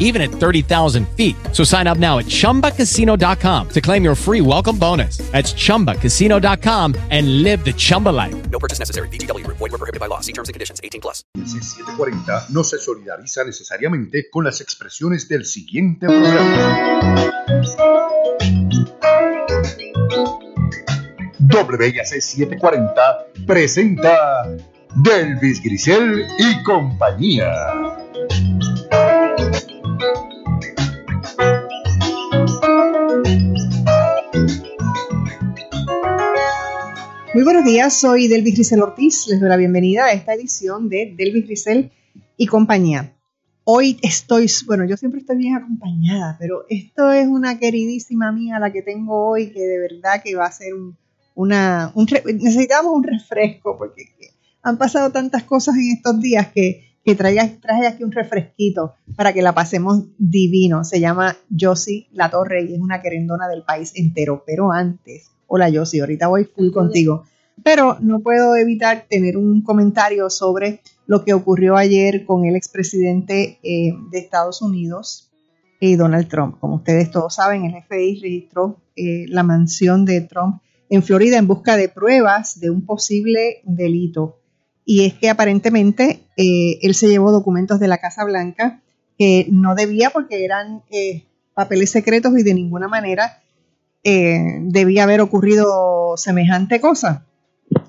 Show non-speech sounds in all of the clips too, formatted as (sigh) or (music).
even at 30,000 feet. So sign up now at chumbacasino.com to claim your free welcome bonus. That's chumbacasino.com and live the Chumba life. No purchase necessary. BGW. Void were prohibited by law. See terms and conditions. 18 plus. C740 no se solidariza necesariamente con las expresiones del siguiente programa. WIAC 740 presenta Delvis Grisel y compañía. Muy buenos días, soy Delvis Grisel Ortiz. Les doy la bienvenida a esta edición de Delvis Grisel y compañía. Hoy estoy, bueno, yo siempre estoy bien acompañada, pero esto es una queridísima mía la que tengo hoy que de verdad que va a ser un, una, necesitamos un refresco porque han pasado tantas cosas en estos días que, que traje, traje aquí un refresquito para que la pasemos divino. Se llama Josie La Torre y es una querendona del país entero. Pero antes, hola Josie, ahorita voy full contigo. Pero no puedo evitar tener un comentario sobre lo que ocurrió ayer con el expresidente eh, de Estados Unidos, eh, Donald Trump. Como ustedes todos saben, el FBI registró eh, la mansión de Trump en Florida en busca de pruebas de un posible delito. Y es que aparentemente eh, él se llevó documentos de la Casa Blanca que no debía porque eran papeles secretos y de ninguna manera eh, debía haber ocurrido semejante cosa.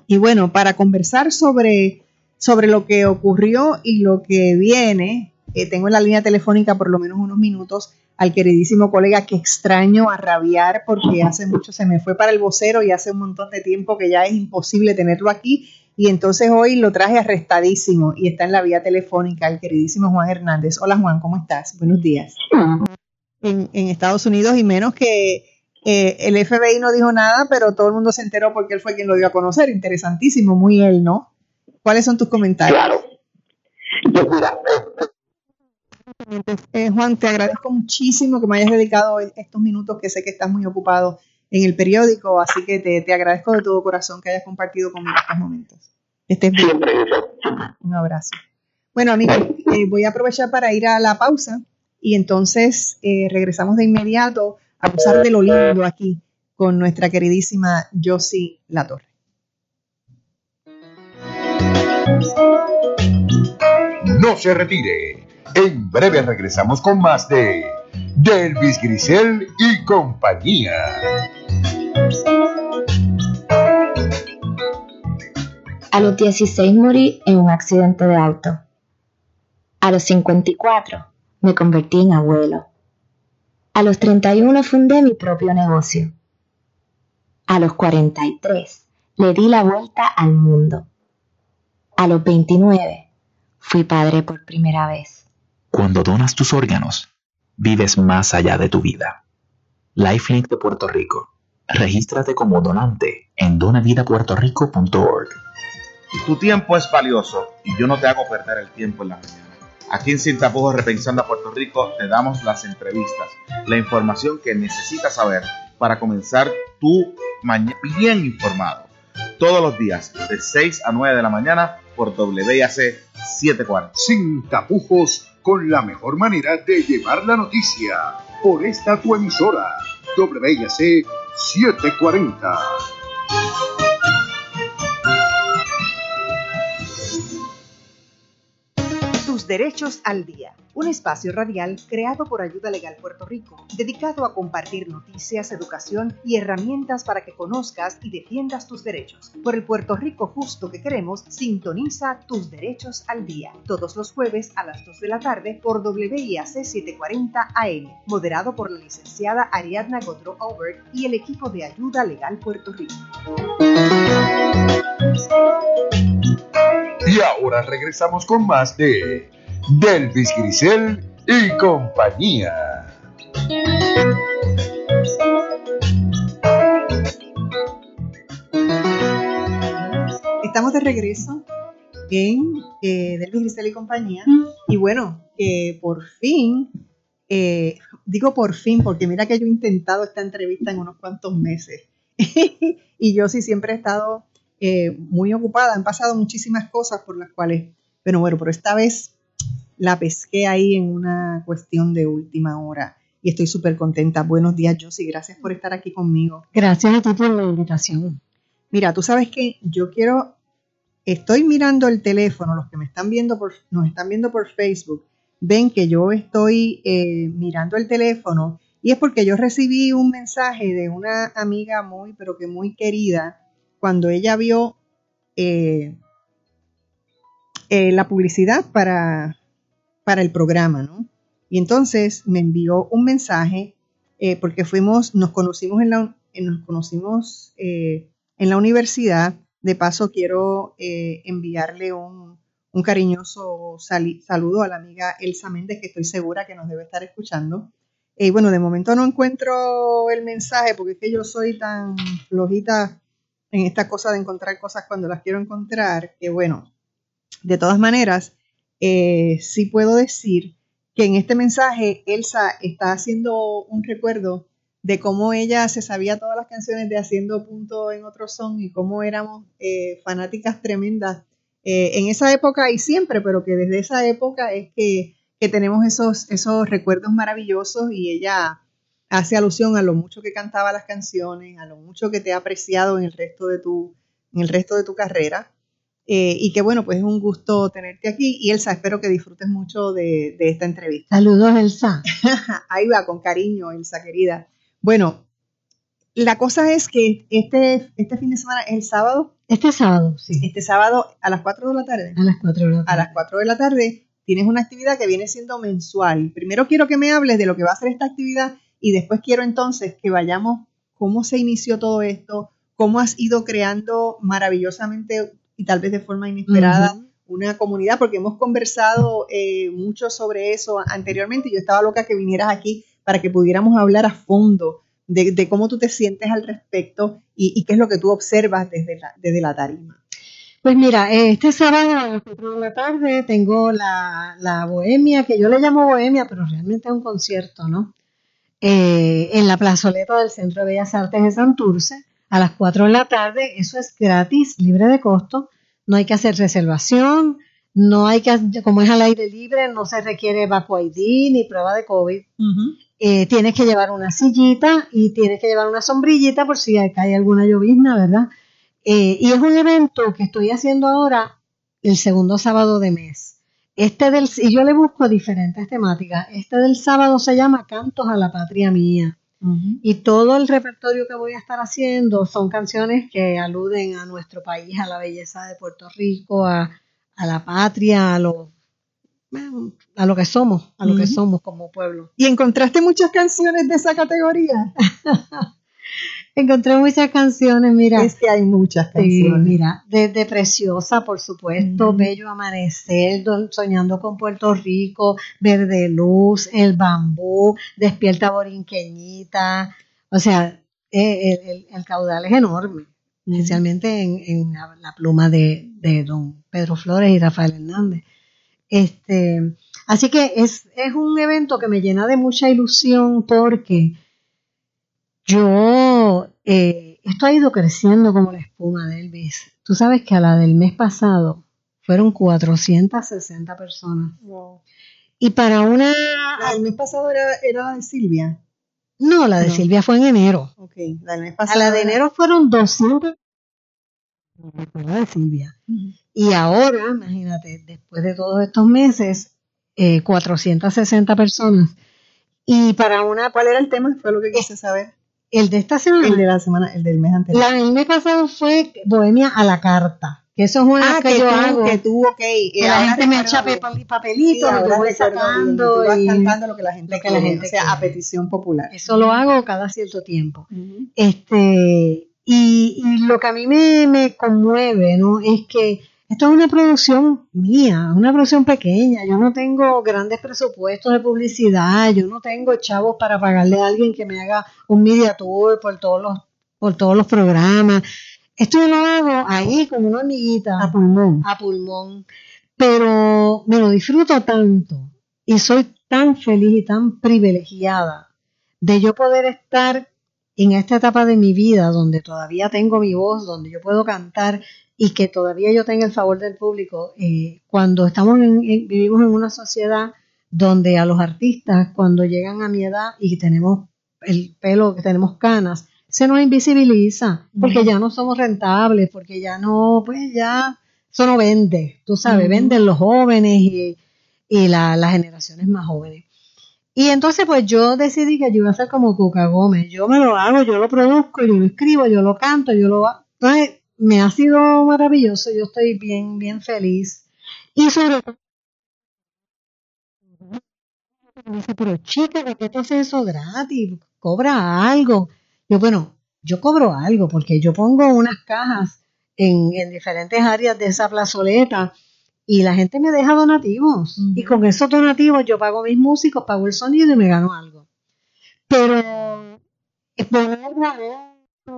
Y bueno, para conversar sobre, sobre lo que ocurrió y lo que viene, eh, tengo en la línea telefónica por lo menos unos minutos al queridísimo colega que extraño a rabiar porque hace mucho se me fue para el vocero y hace un montón de tiempo que ya es imposible tenerlo aquí. Y entonces hoy lo traje arrestadísimo y está en la vía telefónica el queridísimo Juan Hernández. Hola Juan, ¿cómo estás? Buenos días. En, en Estados Unidos y menos que eh, el FBI no dijo nada, pero todo el mundo se enteró porque él fue quien lo dio a conocer. Interesantísimo, muy él, ¿no? ¿Cuáles son tus comentarios? Claro. Pues mira, Eh, Juan, te agradezco muchísimo que me hayas dedicado estos minutos que sé que estás muy ocupado en el periódico, así que te, te agradezco de todo corazón que hayas compartido conmigo estos momentos. Estés bien. Un abrazo. Bueno, amigos, eh, voy a aprovechar para ir a la pausa y entonces eh, regresamos de inmediato a gozar de lo lindo aquí con nuestra queridísima Josie Latorre. No se retire. En breve regresamos con más de Delvis Grisel y compañía. A los 16 morí en un accidente de auto. A los 54 me convertí en abuelo. A los 31 fundé mi propio negocio. A los 43 le di la vuelta al mundo. A los 29 fui padre por primera vez. Cuando donas tus órganos, vives más allá de tu vida. Lifelink de Puerto Rico. Regístrate como donante en donavidapuertorico.org. Tu tiempo es valioso y yo no te hago perder el tiempo en la mañana. Aquí en Sin Tapujos Repensando a Puerto Rico te damos las entrevistas, la información que necesitas saber para comenzar tu mañana bien informado. Todos los días de 6 a 9 de la mañana por WIAC 740. Sin tapujos, con la mejor manera de llevar la noticia. Por esta tu emisora, WIAC 740. Tus derechos al día, un espacio radial creado por Ayuda Legal Puerto Rico, dedicado a compartir noticias, educación y herramientas para que conozcas y defiendas tus derechos. Por el Puerto Rico justo que queremos, sintoniza tus derechos al día, todos los jueves a las 2 de la tarde por WIAC 740 AM, moderado por la licenciada Ariadna Godro Albert y el equipo de Ayuda Legal Puerto Rico. Y ahora regresamos con más de Delvis Grisel y compañía. Estamos de regreso en eh, Delvis Grisel y compañía. Y bueno, que por fin, eh, digo por fin, porque mira que yo he intentado esta entrevista en unos cuantos meses. (laughs) y yo sí siempre he estado eh, muy ocupada, han pasado muchísimas cosas por las cuales, pero bueno, pero esta vez la pesqué ahí en una cuestión de última hora y estoy súper contenta. Buenos días, Josie, gracias por estar aquí conmigo. Gracias a ti por la invitación. Mira, tú sabes que yo quiero, estoy mirando el teléfono, los que me están viendo por, nos están viendo por Facebook, ven que yo estoy eh, mirando el teléfono y es porque yo recibí un mensaje de una amiga muy, pero que muy querida, cuando ella vio eh, eh, la publicidad para, para el programa, ¿no? Y entonces me envió un mensaje eh, porque fuimos, nos conocimos en la, nos conocimos en la universidad. De paso quiero enviarle un, un cariñoso saludo a la amiga Elsa Méndez, que estoy segura que nos debe estar escuchando. Y bueno, de momento no encuentro el mensaje porque es que yo soy tan flojita en esta cosa de encontrar cosas cuando las quiero encontrar, que bueno, de todas maneras, eh, sí puedo decir que en este mensaje Elsa está haciendo un recuerdo de cómo ella se sabía todas las canciones de Haciendo Punto en Otro Son y cómo éramos eh, fanáticas tremendas eh, en esa época y siempre, pero que desde esa época es que, que tenemos esos, esos recuerdos maravillosos y ella hace alusión a lo mucho que cantaba las canciones, a lo mucho que te ha apreciado en el resto de tu, en el resto de tu carrera. Eh, y que bueno, pues es un gusto tenerte aquí. Y Elsa, espero que disfrutes mucho de, de esta entrevista. Saludos, Elsa. (laughs) Ahí va, con cariño, Elsa querida. Bueno, la cosa es que este, este fin de semana el sábado. Este sábado, sí. Este sábado a las 4 de la tarde. A las 4 de la tarde. A las 4 de la tarde tienes una actividad que viene siendo mensual. Primero quiero que me hables de lo que va a ser esta actividad y después quiero entonces que vayamos cómo se inició todo esto, cómo has ido creando maravillosamente y tal vez de forma inesperada una comunidad, porque hemos conversado eh, mucho sobre eso anteriormente. Yo estaba loca que vinieras aquí para que pudiéramos hablar a fondo de, cómo tú te sientes al respecto y, qué es lo que tú observas desde la, desde la tarima. Pues mira, este sábado a las 4 de la tarde tengo la, la bohemia, que yo le llamo bohemia, pero realmente es un concierto, ¿no? Eh, en la plazoleta del Centro de Bellas Artes de Santurce a las 4 de la tarde. Eso es gratis, libre de costo. No hay que hacer reservación, no hay que, como es al aire libre, no se requiere Vacu ID ni prueba de COVID. Eh, tienes que llevar una sillita y tienes que llevar una sombrillita por si hay alguna llovizna, ¿verdad? Eh, y es un evento que estoy haciendo ahora el segundo sábado de mes. Este del, y yo le busco diferentes temáticas. Este del sábado se llama Cantos a la Patria Mía. Y todo el repertorio que voy a estar haciendo son canciones que aluden a nuestro país, a la belleza de Puerto Rico, a, la patria, a lo, a lo que somos, a lo que somos como pueblo. ¿Y encontraste muchas canciones de esa categoría? (laughs) Encontré muchas canciones, mira. Es que hay muchas canciones. mira, desde Preciosa, por supuesto, Bello Amanecer, Soñando con Puerto Rico, Verde Luz, El Bambú, Despierta Borinqueñita. O sea, eh, el, caudal es enorme, especialmente en, la, pluma de, de, don Pedro Flores y Rafael Hernández. Este, así que es, es un evento que me llena de mucha ilusión porque yo, eh, esto ha ido creciendo como la espuma de Elvis. Tú sabes que a la del mes pasado fueron 460 personas. Y para una... ¿La del mes pasado era, la de Silvia? No, la de Silvia fue en enero. Ok, la del mes pasado. A la de enero fueron 200. La de Silvia. Y ahora, imagínate, después de todos estos meses, eh, 460 personas. Y para una... ¿Cuál era el tema? Fue lo que quise saber. El de esta semana. El de la semana, el del mes anterior. La del mes pasado fue Bohemia a la carta. Que eso es una ah, que, yo hago. Que tú, ok. Que la gente me echa papelitos, sí, lo voy sacando. Tú vas cantando lo que la gente, la gente o sea, a petición popular. Eso lo hago cada cierto tiempo. Este, y, y, lo que a mí me, me conmueve, ¿no? Es que esto es una producción mía, una producción pequeña. Yo no tengo grandes presupuestos de publicidad, yo no tengo chavos para pagarle a alguien que me haga un media tour por todos los, por todos los programas. Esto yo lo hago ahí como una hormiguita. A pulmón. A pulmón. Pero me lo disfruto tanto y soy tan feliz y tan privilegiada de yo poder estar en esta etapa de mi vida donde todavía tengo mi voz, donde yo puedo cantar y que todavía yo tenga el favor del público. Eh, cuando estamos en- en- vivimos en una sociedad donde a los artistas, cuando llegan a mi edad y tenemos el pelo, que tenemos canas, se nos invisibiliza, porque ya no somos rentables, porque ya no, pues ya, eso no vende, tú sabes, venden los jóvenes y, y la- las generaciones más jóvenes. Y entonces pues yo decidí que yo iba a ser como Cuca Gómez, yo me lo hago, yo lo produzco, yo lo escribo, yo lo canto, yo lo... Entonces me ha sido maravilloso, yo estoy bien, bien feliz. Y sobre todo... Dice, pero chica, ¿por qué tú haces eso gratis? Cobra algo. Yo, bueno, yo cobro algo porque yo pongo unas cajas en, en diferentes áreas de esa plazoleta y la gente me deja donativos. Y con esos donativos yo pago mis músicos, pago el sonido y me gano algo. Pero eh, poner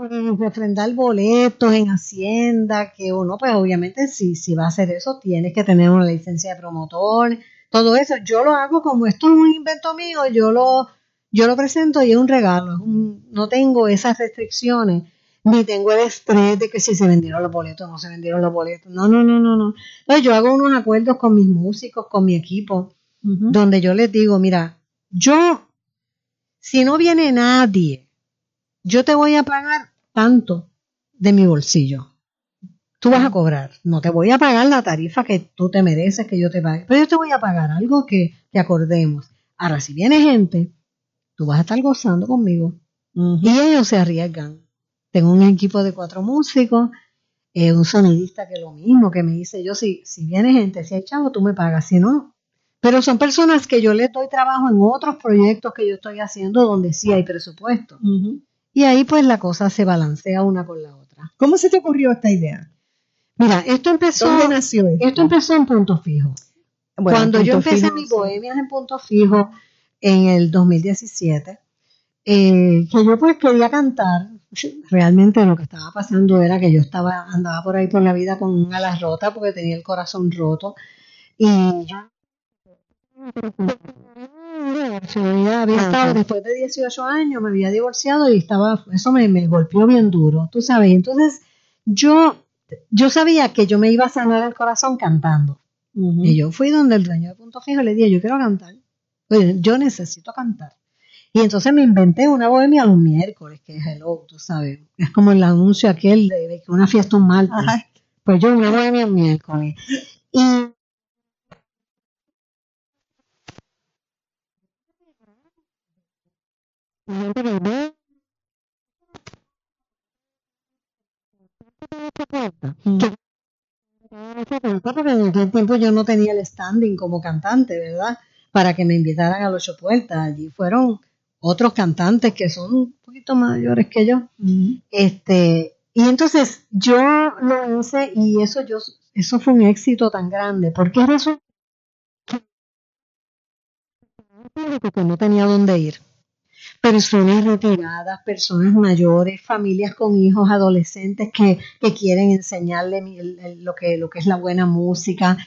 boletos, refrendar boletos en Hacienda, que uno, pues obviamente, si, si va a hacer eso, tienes que tener una licencia de promotor, todo eso. Yo lo hago como esto es un invento mío, yo lo, yo lo presento y es un regalo. no tengo esas restricciones, ni tengo el estrés de que si se vendieron los boletos o no se vendieron los boletos. No, no, no, no, no. Entonces yo hago unos acuerdos con mis músicos, con mi equipo, donde yo les digo, mira, yo, si no viene nadie, yo te voy a pagar tanto de mi bolsillo. Tú vas a cobrar, no te voy a pagar la tarifa que tú te mereces que yo te pague, pero yo te voy a pagar algo que, que acordemos. Ahora, si viene gente, tú vas a estar gozando conmigo. Y ellos se arriesgan. Tengo un equipo de cuatro músicos, eh, un sonidista que lo mismo, que me dice yo, si, si viene gente, si hay chavo, tú me pagas, si no. Pero son personas que yo les doy trabajo en otros proyectos que yo estoy haciendo donde sí hay presupuesto. Y ahí pues la cosa se balancea una con la otra. ¿Cómo se te ocurrió esta idea? Mira, esto empezó, ¿Dónde nació esto? esto empezó en punto fijo. Bueno, Cuando yo empecé mis bohemias en punto fijo en el 2017, eh, que yo pues quería cantar, realmente lo que estaba pasando era que yo estaba andaba por ahí por la vida con un alas rota porque tenía el corazón roto y yo había, había estado después de 18 años me había divorciado y estaba eso me, me golpeó bien duro tú sabes entonces yo yo sabía que yo me iba a sanar el corazón cantando y yo fui donde el dueño de Punto Fijo y le dije, yo quiero cantar. Yo necesito cantar. Y entonces me inventé una bohemia los miércoles, que es hello, tú sabes. Es como el anuncio aquel de, que una fiesta un martes. Ajá. Pues yo una bohemia un miércoles. Y gente porque en aquel tiempo yo no tenía el standing como cantante, ¿verdad? Para que me invitaran a los ocho puertas. Allí fueron otros cantantes que son un poquito mayores que yo. Este, y entonces yo lo hice y eso yo eso fue un éxito tan grande, porque resulta que no tenía dónde ir. Personas retiradas, personas mayores, familias con hijos, adolescentes que, que quieren enseñarle lo, que, lo que es la buena música.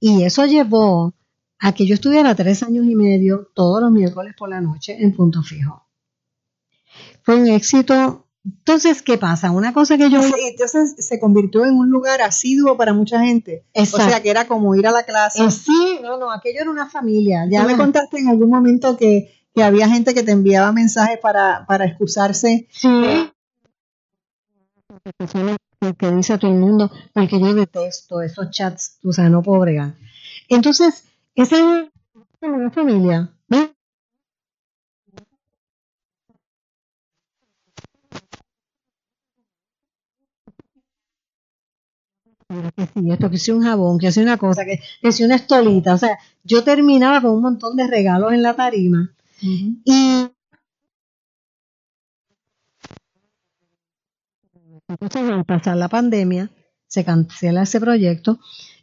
Y eso llevó a que yo estuviera tres años y medio todos los miércoles por la noche en punto fijo. Fue un éxito. Entonces, ¿qué pasa? Una cosa que yo... Entonces se convirtió en un lugar asiduo para mucha gente. O sea, que era como ir a la clase. Eh, sí, no, no, aquello era una familia. Ya me contaste en algún momento que, que había gente que te enviaba mensajes para, para excusarse. Sí. Que, dice todo el mundo, porque yo detesto esos chats, o sea, no puedo bregar. Entonces, esa es una familia. que esto, que si un jabón, que si una cosa, que, que si una estolita. O sea, yo terminaba con un montón de regalos en la tarima. Y entonces al pasar la pandemia, se cancela ese proyecto.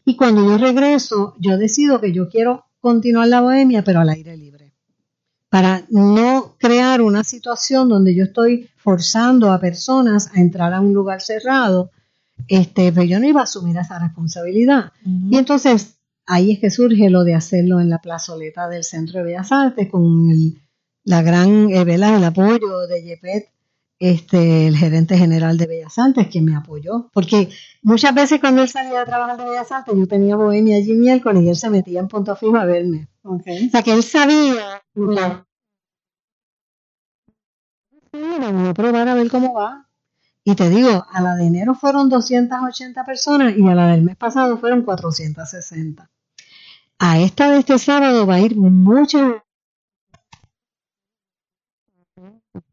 Y cuando yo regreso, yo decido que yo quiero continuar la bohemia, pero al aire libre. Para no crear una situación donde yo estoy forzando a personas a entrar a un lugar cerrado este, pero yo no iba a asumir esa responsabilidad. Y entonces ahí es que surge lo de hacerlo en la plazoleta del Centro de Bellas Artes con el, la gran, eh, ¿verdad? el apoyo de Yepet, este, el gerente general de Bellas Artes, que me apoyó. Porque muchas veces cuando él salía a trabajar de Bellas Artes, yo tenía bohemia allí miércoles y él se metía en punto fijo a verme. O sea, que él sabía a probar a ver cómo va. Y te digo, a la de enero fueron 280 personas y a la del mes pasado fueron 460. A esta de este sábado va a ir mucha.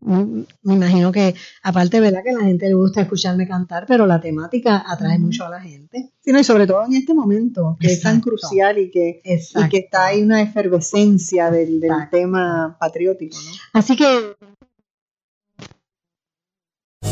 Me imagino que, aparte, ¿verdad? Que a la gente le gusta escucharme cantar, pero la temática atrae mucho a la gente. Sí, no, y sobre todo en este momento, que es tan crucial y que, y que está ahí una efervescencia del, del tema patriótico, ¿no? Así que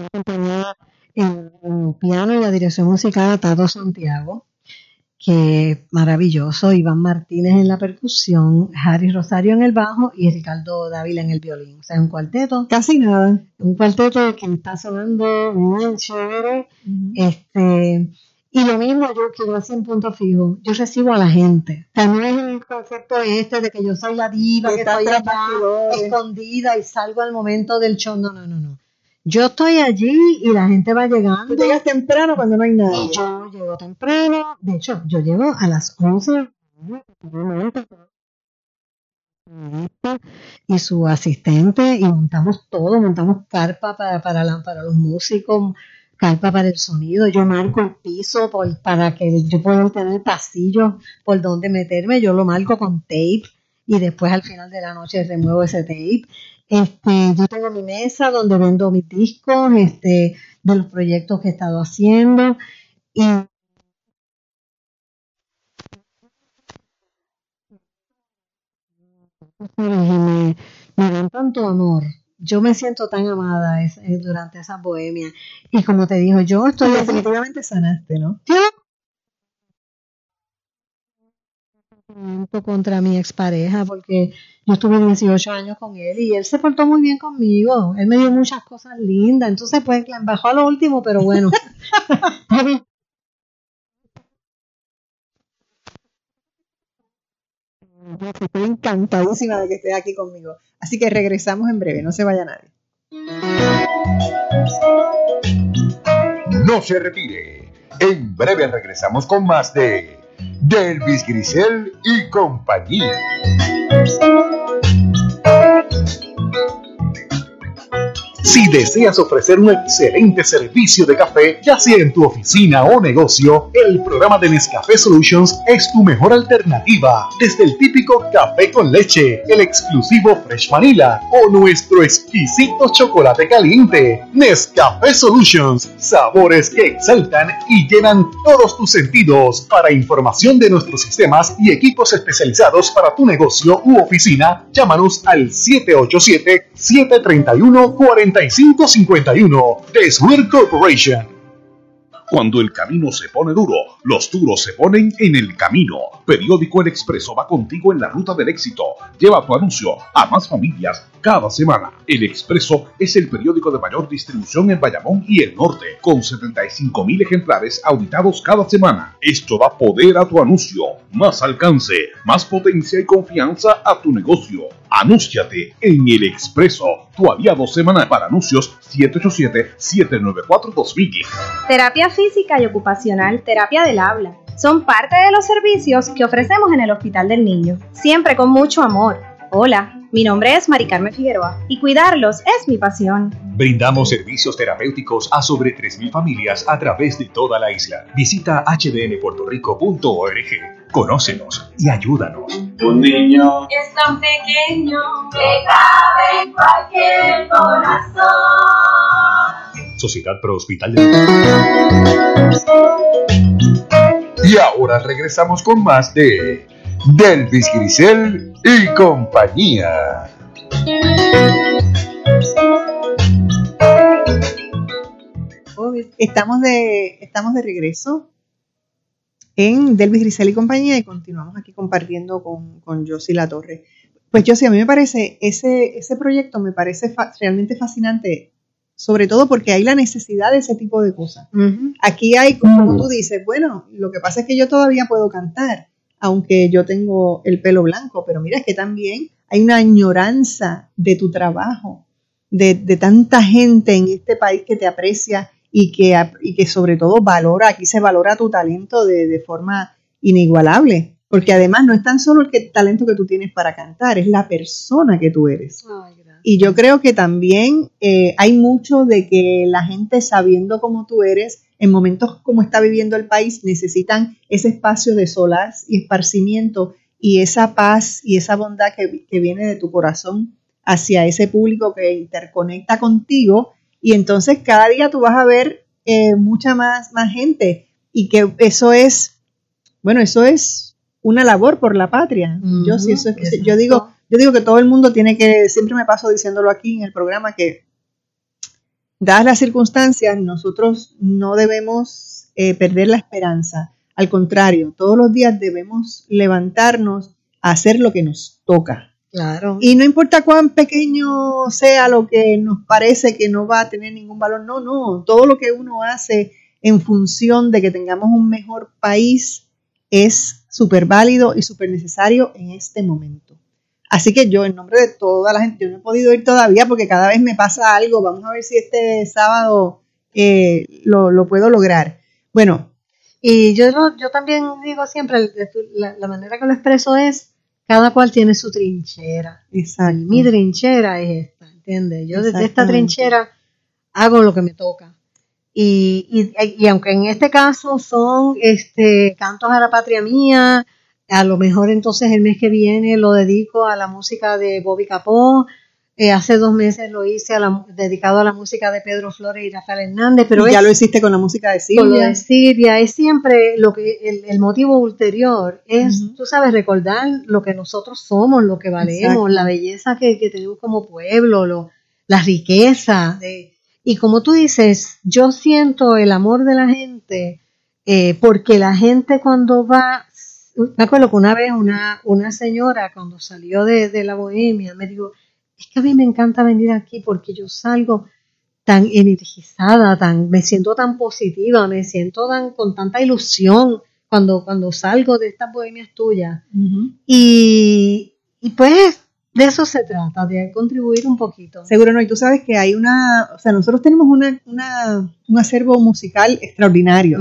Una compañía en, en piano y la dirección musical a Tato Santiago, que maravilloso, Iván Martínez en la percusión, Harry Rosario en el bajo y Ricardo Dávila en el violín. O sea, un cuarteto. Casi nada. Un cuarteto que está sonando muy chévere. Este, y lo mismo yo que yo hacía en punto fijo, yo recibo a la gente. O sea, no es el concepto este de que yo soy la diva, Que estoy bastidores. escondida y salgo al momento del show. No, no, no, no. Yo estoy allí y la gente va llegando. Tú llegas temprano cuando no hay nadie. Y yo llego temprano. De hecho, yo llego a las 11 y su asistente y montamos todo, montamos carpa para, para, la- para los músicos, carpa para el sonido, yo marco el piso por- para que yo pueda tener pasillos por donde meterme, yo lo marco con tape y después al final de la noche remuevo ese tape. Este, yo tengo mi mesa donde vendo mis discos, este, de los proyectos que he estado haciendo y me, me dan tanto amor. Yo me siento tan amada es- eh, durante esa bohemia. Y como te digo, yo estoy definitivamente sanaste, ¿no? Yo contra mi expareja porque yo estuve 18 años con él y él se portó muy bien conmigo. Él me dio muchas cosas lindas. Entonces, pues, la bajó a lo último, pero bueno. (laughs) Estoy encantadísima de que estés aquí conmigo. Así que regresamos en breve, no se vaya nadie. No se retire. En breve regresamos con más de Delvis Grisel y compañía. Si deseas ofrecer un excelente servicio de café, ya sea en tu oficina o negocio, el programa de Nescafé Solutions es tu mejor alternativa. Desde el típico café con leche, el exclusivo Fresh Vanilla o nuestro exquisito chocolate caliente. Nescafé Solutions, sabores que exaltan y llenan todos tus sentidos. Para información de nuestros sistemas y equipos especializados para tu negocio u oficina, llámanos al 787-731-4551 de Swear Corporation. Cuando el camino se pone duro, los duros se ponen en el camino. Periódico El Expreso va contigo en la ruta del éxito. Lleva tu anuncio a más familias cada semana. El Expreso es el periódico de mayor distribución en Bayamón y el norte, con 75 mil ejemplares auditados cada semana. Esto da poder a tu anuncio, más alcance, más potencia y confianza a tu negocio. Anúnciate en El Expreso, tu aliado semanal para anuncios 787-794-2000. Terapia física y ocupacional, terapia del habla. Son parte de los servicios que ofrecemos en el Hospital del Niño, siempre con mucho amor. Hola, mi nombre es Mari Carmen Figueroa y cuidarlos es mi pasión. Brindamos servicios terapéuticos a sobre 3.000 familias a través de toda la isla. Visita hdnpuertorico.org. Conócenos y ayúdanos. Un niño Es tan pequeño que cabe en cualquier corazón. Sociedad Pro Hospital de Y ahora regresamos con más de Delvis Grisel y compañía. Estamos de, estamos de regreso en Delvis Grisel y compañía y continuamos aquí compartiendo con, con Josie La Torre. Pues Josie, a mí me parece, ese, ese proyecto me parece fa- realmente fascinante, sobre todo porque hay la necesidad de ese tipo de cosas. Aquí hay, como tú dices, bueno, lo que pasa es que yo todavía puedo cantar, aunque yo tengo el pelo blanco, pero mira, es que también hay una añoranza de tu trabajo, de, de tanta gente en este país que te aprecia y que, y que sobre todo valora, aquí se valora tu talento de, de forma inigualable, porque además no es tan solo el que- talento que tú tienes para cantar, es la persona que tú eres. Y yo creo que también eh, hay mucho de que la gente sabiendo cómo tú eres, en momentos como está viviendo el país, necesitan ese espacio de solaz y esparcimiento y esa paz y esa bondad que, que viene de tu corazón hacia ese público que interconecta contigo. Y entonces cada día tú vas a ver eh, mucha más, más gente y que eso es, bueno, eso es una labor por la patria. yo sí, eso es- yo digo, yo digo que todo el mundo tiene que, siempre me paso diciéndolo aquí en el programa, que dadas las circunstancias, nosotros no debemos eh, perder la esperanza. Al contrario, todos los días debemos levantarnos a hacer lo que nos toca. Claro. Y no importa cuán pequeño sea lo que nos parece que no va a tener ningún valor, no, no, todo lo que uno hace en función de que tengamos un mejor país es súper válido y súper necesario en este momento. Así que yo, en nombre de toda la gente, yo no he podido ir todavía porque cada vez me pasa algo. Vamos a ver si este sábado eh, lo, lo puedo lograr. Bueno, Y yo, también digo siempre, la, la manera que lo expreso es, cada cual tiene su trinchera. Exacto. Y mi trinchera es esta, ¿entiendes? Yo desde esta trinchera hago lo que me toca. Y, y, y aunque en este caso son este, cantos a la patria mía, a lo mejor entonces el mes que viene lo dedico a la música de Bobby Capó, eh, hace dos meses lo hice a la- dedicado a la música de Pedro Flores y Rafael Hernández, pero y ya es- lo hiciste con la música de con lo Silvia. de Silvia, es siempre lo que el, el motivo ulterior es, tú sabes, recordar lo que nosotros somos, lo que valemos, Exacto. la belleza que, que tenemos como pueblo, lo, la riqueza. de- y como tú dices, yo siento el amor de la gente eh, porque la gente cuando va, me acuerdo que una vez una, una señora cuando salió de, de la bohemia me dijo, es que a mí me encanta venir aquí porque yo salgo tan energizada, tan, me siento tan positiva, me siento tan con tanta ilusión cuando, cuando salgo de estas bohemias tuyas. Y, y pues de eso se trata, de contribuir un poquito. Seguro no, y tú sabes que hay una, o sea, nosotros tenemos una, una- un acervo musical extraordinario,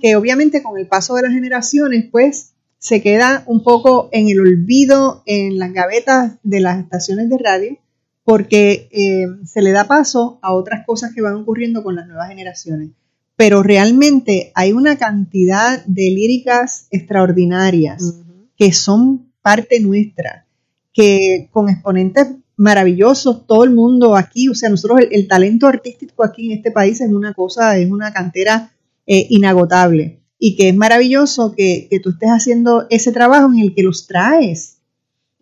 que obviamente con el paso de las generaciones, pues se queda un poco en el olvido, en las gavetas de las estaciones de radio, porque eh, se le da paso a otras cosas que van ocurriendo con las nuevas generaciones. Pero realmente hay una cantidad de líricas extraordinarias que son parte nuestra que con exponentes maravillosos, todo el mundo aquí, o sea, nosotros el, el talento artístico aquí en este país es una cosa, es una cantera eh, inagotable y que es maravilloso que, que tú estés haciendo ese trabajo en el que los traes,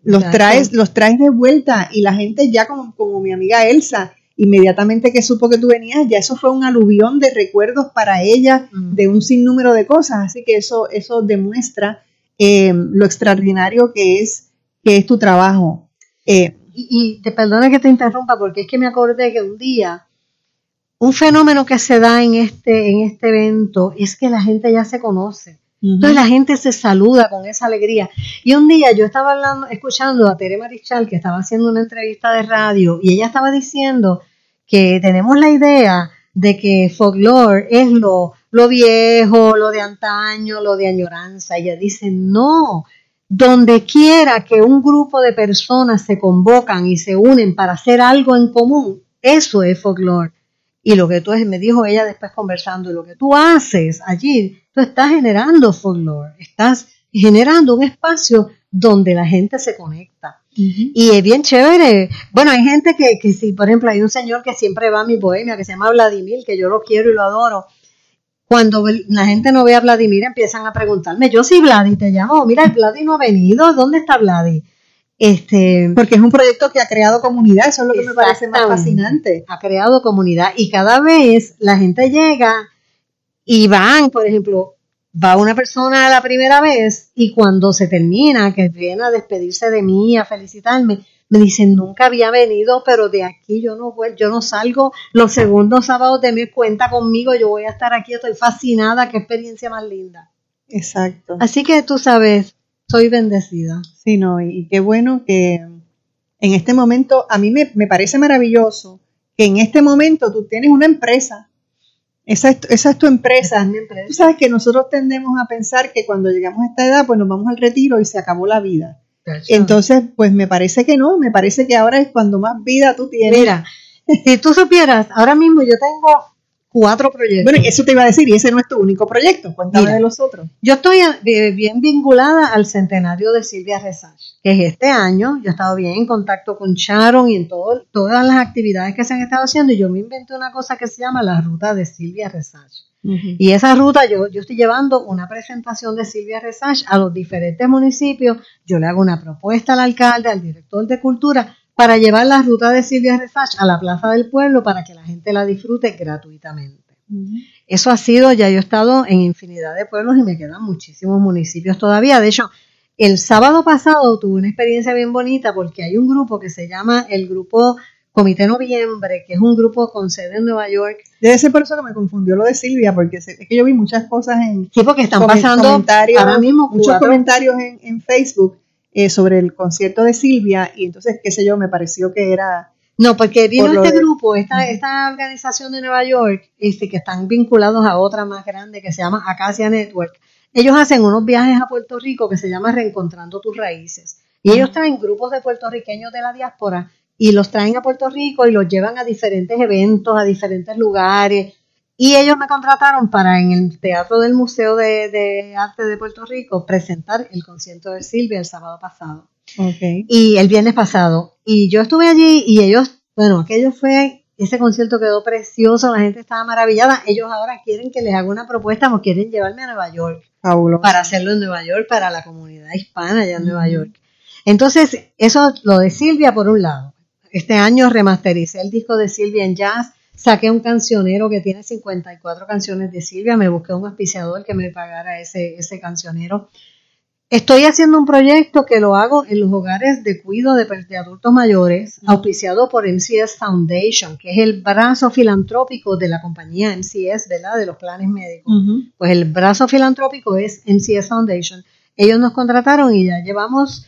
los Exacto. traes, los traes de vuelta y la gente ya como, como mi amiga Elsa, inmediatamente que supo que tú venías, ya eso fue un aluvión de recuerdos para ella, de un sinnúmero de cosas, así que eso, eso demuestra eh, lo extraordinario que es que es tu trabajo. Eh, y, y te perdona que te interrumpa porque es que me acordé que un día un fenómeno que se da en este en este evento es que la gente ya se conoce. Entonces la gente se saluda con esa alegría. Y un día yo estaba hablando, escuchando a Tere Marichal que estaba haciendo una entrevista de radio y ella estaba diciendo que tenemos la idea de que folklore es lo, lo viejo, lo de antaño, lo de añoranza. Ella dice, no, donde quiera que un grupo de personas se convocan y se unen para hacer algo en común, eso es folklore. Y lo que tú, me dijo ella después conversando, lo que tú haces allí, tú estás generando folklore, estás generando un espacio donde la gente se conecta. Y es bien chévere. Bueno, hay gente que, que si, por ejemplo, hay un señor que siempre va a mi bohemia, que se llama Vladimir, que yo lo quiero y lo adoro. Cuando la gente no ve a Vladimir, empiezan a preguntarme, yo sí, Vladi, te llamo, mira, Vladi no ha venido, ¿dónde está Vladi? Este, Porque es un proyecto que ha creado comunidad, eso es lo que me parece más fascinante. ha creado comunidad y cada vez la gente llega y van, por ejemplo, va una persona la primera vez y cuando se termina, que viene a despedirse de mí, a felicitarme, me dicen, nunca había venido, pero de aquí yo no yo no salgo los segundos sábados de mes, cuenta conmigo, yo voy a estar aquí, estoy fascinada, qué experiencia más linda. Exacto. Así que tú sabes, soy bendecida. Sí, no, y, qué bueno que en este momento, a mí me, me parece maravilloso que en este momento tú tienes una empresa. Esa es, esa es tu empresa. Tú sabes que nosotros tendemos a pensar que cuando llegamos a esta edad, pues nos vamos al retiro y se acabó la vida. Entonces, pues me parece que no, me parece que ahora es cuando más vida tú tienes. Mira, si tú supieras, ahora mismo yo tengo cuatro proyectos. Bueno, eso te iba a decir, y ese no es tu único proyecto, cuéntame Mira. de los otros. Yo estoy eh, bien vinculada al centenario de Silvia Resach, que es este año. Yo he estado bien en contacto con Sharon y en todo- todas las actividades que se han estado haciendo. Y yo me inventé una cosa que se llama la ruta de Silvia Resach. Y esa ruta, yo, yo estoy llevando una presentación de Silvia Resach a los diferentes municipios. Yo le hago una propuesta al alcalde, al director de cultura, para llevar la ruta de Silvia Resach a la Plaza del Pueblo para que la gente la disfrute gratuitamente. Eso ha sido, ya yo he estado en infinidad de pueblos y me quedan muchísimos municipios todavía. De hecho, el sábado pasado tuve una experiencia bien bonita porque hay un grupo que se llama el grupo Comité Noviembre, que es un grupo con sede en Nueva York. Debe ser por eso que me confundió lo de Silvia, porque es que yo vi muchas cosas en Sí, porque están pasando comentarios, ahora mismo muchos cuatro- comentarios en, en Facebook eh, sobre el concierto de Silvia y entonces, qué sé yo, me pareció que era... No, porque vino Por este de- grupo, esta, esta organización de Nueva York, este, que están vinculados a otra más grande que se llama Acacia Network. Ellos hacen unos viajes a Puerto Rico que se llama Reencontrando tus raíces. Y ellos traen grupos de puertorriqueños de la diáspora y los traen a Puerto Rico y los llevan a diferentes eventos, a diferentes lugares. Y ellos me contrataron para en el Teatro del Museo de, de Arte de Puerto Rico presentar el concierto de Silvia el sábado pasado Okay. y el viernes pasado. Y yo estuve allí y ellos, bueno, aquello fue, ese concierto quedó precioso, la gente estaba maravillada. Ellos ahora quieren que les haga una propuesta, me quieren llevarme a Nueva York Fabuloso. para hacerlo en Nueva York, para la comunidad hispana allá en Nueva York. Entonces, eso lo de Silvia por un lado. Este año remastericé el disco de Silvia en jazz, saqué un cancionero que tiene 54 canciones de Silvia, me busqué un auspiciador que me pagara ese, ese cancionero. Estoy haciendo un proyecto que lo hago en los hogares de cuidado de, de adultos mayores, auspiciado por MCS Foundation, que es el brazo filantrópico de la compañía MCS, ¿verdad? De los planes médicos. Pues el brazo filantrópico es MCS Foundation. Ellos nos contrataron y ya llevamos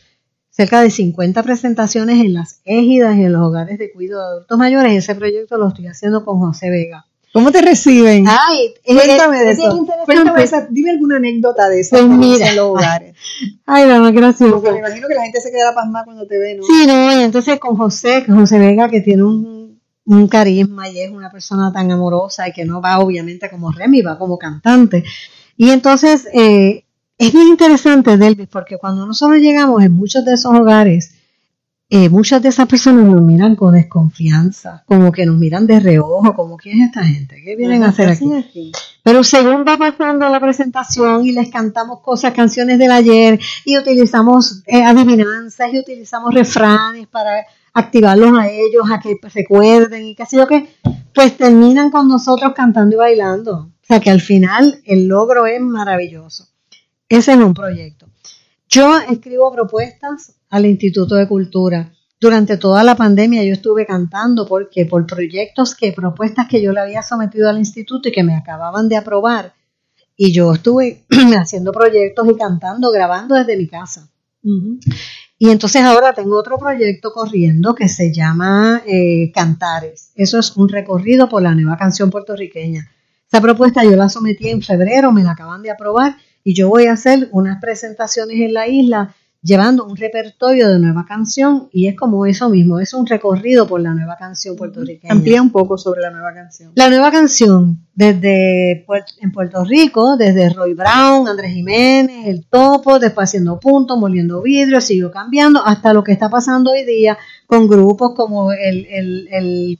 cerca de 50 presentaciones en las égidas y en los hogares de cuidado de adultos mayores. Ese proyecto lo estoy haciendo con José Vega. ¿Cómo te reciben? Ay, eh, Cuéntame de eso. Cuéntame esa- dime alguna anécdota de eso Pues en los hogares. (laughs) Ay, la más graciosa. Porque me imagino que la gente se queda pasmada cuando te ve, ¿no? Sí, no, y entonces con José, José Vega, que tiene un, un carisma y es una persona tan amorosa y que no va obviamente como Remy, va como cantante. Y entonces eh, es bien interesante, Delvis, porque cuando nosotros llegamos en muchos de esos hogares, eh, muchas de esas personas nos miran con desconfianza, como que nos miran de reojo, como ¿quién es esta gente? ¿Qué vienen a hacer aquí? Pero según va pasando la presentación y les cantamos cosas, canciones del ayer, y utilizamos eh, adivinanzas y utilizamos refranes para activarlos a ellos, a que recuerden y qué sé yo qué, pues terminan con nosotros cantando y bailando. O sea que al final el logro es maravilloso. Ese es un proyecto. Yo escribo propuestas al Instituto de Cultura. Durante toda la pandemia yo estuve cantando porque por proyectos que propuestas que yo le había sometido al instituto y que me acababan de aprobar y yo estuve (clears throat) haciendo proyectos y cantando, grabando desde mi casa. Y entonces ahora tengo otro proyecto corriendo que se llama eh, Cantares. Eso es un recorrido por la nueva canción puertorriqueña. Esa propuesta yo la sometí en febrero, me la acaban de aprobar y yo voy a hacer unas presentaciones en la isla llevando un repertorio de nueva canción y es como eso mismo, es un recorrido por la nueva canción puertorriqueña. Amplía un poco sobre la nueva canción. La nueva canción, desde en Puerto Rico, desde Roy Brown, Andrés Jiménez, El Topo, después haciendo puntos, moliendo vidrio, siguió cambiando hasta lo que está pasando hoy día con grupos como el, el, el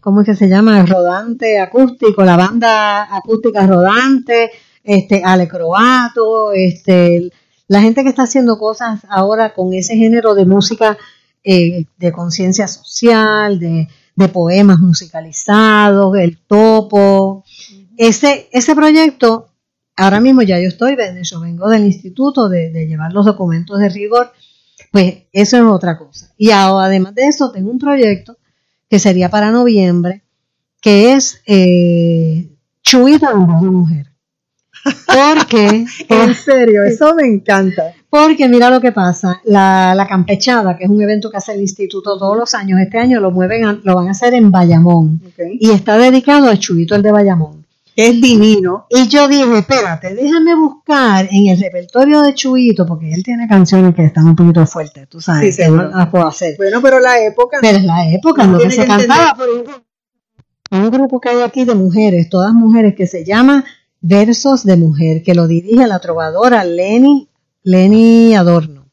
¿cómo es que se llama? El Rodante Acústico, la banda acústica Rodante, este, Ale Croato, este, la gente que está haciendo cosas ahora con ese género de música eh, de conciencia social, de, de poemas musicalizados, el topo. Ese, ese proyecto, ahora mismo ya yo estoy, de- yo vengo del instituto de, de llevar los documentos de rigor, pues eso es otra cosa. Y ahora, además de eso, tengo un proyecto que sería para noviembre, que es eh, voz de mujer. Porque, (laughs) En serio, eso me encanta. porque mira lo que pasa, la, la campechada, que es un evento que hace el instituto todos los años, este año lo mueven, a- lo van a hacer en Bayamón y está dedicado a Chuyito el de Bayamón. Es divino. Y yo dije, espérate, déjame buscar en el repertorio de Chuyito, porque él tiene canciones que están un poquito fuertes, tú sabes, Sí, que no las puedo hacer. Bueno, pero la época. Pero es la época, Uno lo que se que cantaba, por ejemplo, un grupo que hay aquí de mujeres, todas mujeres, que se llama Versos de Mujer, que lo dirige la trovadora Lenny, Lenny Adorno.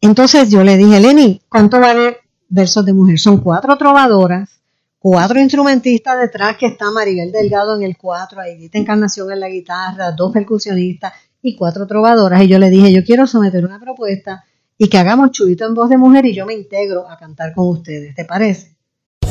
Entonces yo le dije, Lenny, ¿cuánto vale Versos de Mujer? Son cuatro trovadoras, cuatro instrumentistas detrás, que está Maribel Delgado en el cuatro, Aidita Encarnación en la guitarra, dos percusionistas y cuatro trovadoras. Y yo le dije, yo quiero someter una propuesta y que hagamos chubito en voz de mujer y yo me integro a cantar con ustedes. ¿Te parece?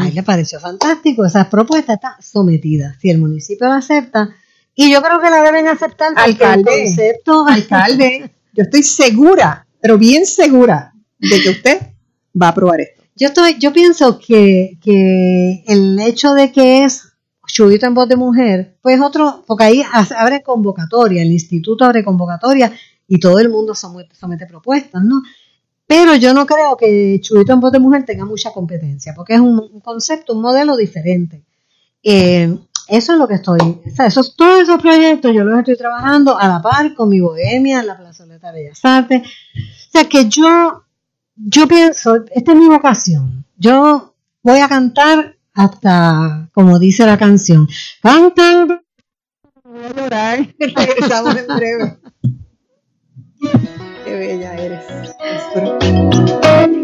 A él le pareció fantástico. Esa propuesta está sometida. Si el municipio la acepta, y yo creo que la deben aceptar Alcalde. el concepto. (laughs) Alcalde, yo estoy segura, pero bien segura, de que usted va a aprobar esto. Yo estoy, yo pienso que, que el hecho de que es chubito en voz de mujer, pues otro, porque ahí abre convocatoria, el instituto abre convocatoria y todo el mundo somete, somete propuestas, ¿no? Pero yo no creo que chubito en voz de mujer tenga mucha competencia, porque es un, concepto, un modelo diferente. Eh, eso es lo que estoy, o sea, esos, todos esos proyectos yo los estoy trabajando a la par con mi bohemia en la plazoleta de Bellas Artes. O sea que yo, yo pienso, esta es mi vocación. Yo voy a cantar hasta, como dice la canción, cantar. Voy a llorar. (laughs) Regresamos en breve. Qué bella eres.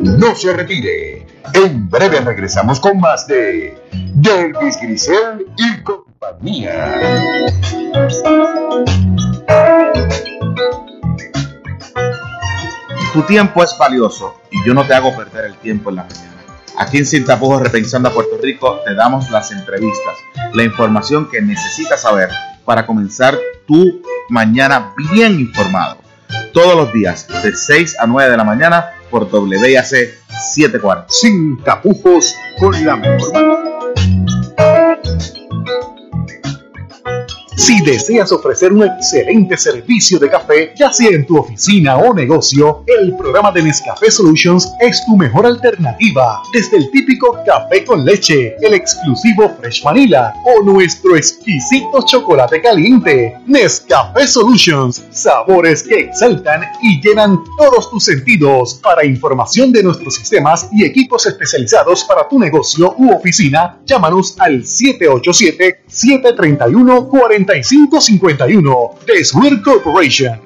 No se retire. En breve regresamos con más de Delvis Grisel y compañía. Tu tiempo es valioso y yo no te hago perder el tiempo en la mañana. Aquí en Sin Tapujos Repensando a Puerto Rico te damos las entrevistas, la información que necesitas saber para comenzar tu mañana bien informado. Todos los días de 6 a 9 de la mañana por WIAC 740. Sin tapujos con la mejor. Si deseas ofrecer un excelente servicio de café, ya sea en tu oficina o negocio, el programa de Nescafé Solutions es tu mejor alternativa. Desde el típico café con leche, el exclusivo Fresh Vanilla o nuestro exquisito chocolate caliente. Nescafé Solutions, sabores que exaltan y llenan todos tus sentidos. Para información de nuestros sistemas y equipos especializados para tu negocio u oficina, llámanos al 787-731-4551 de Swear Corporation.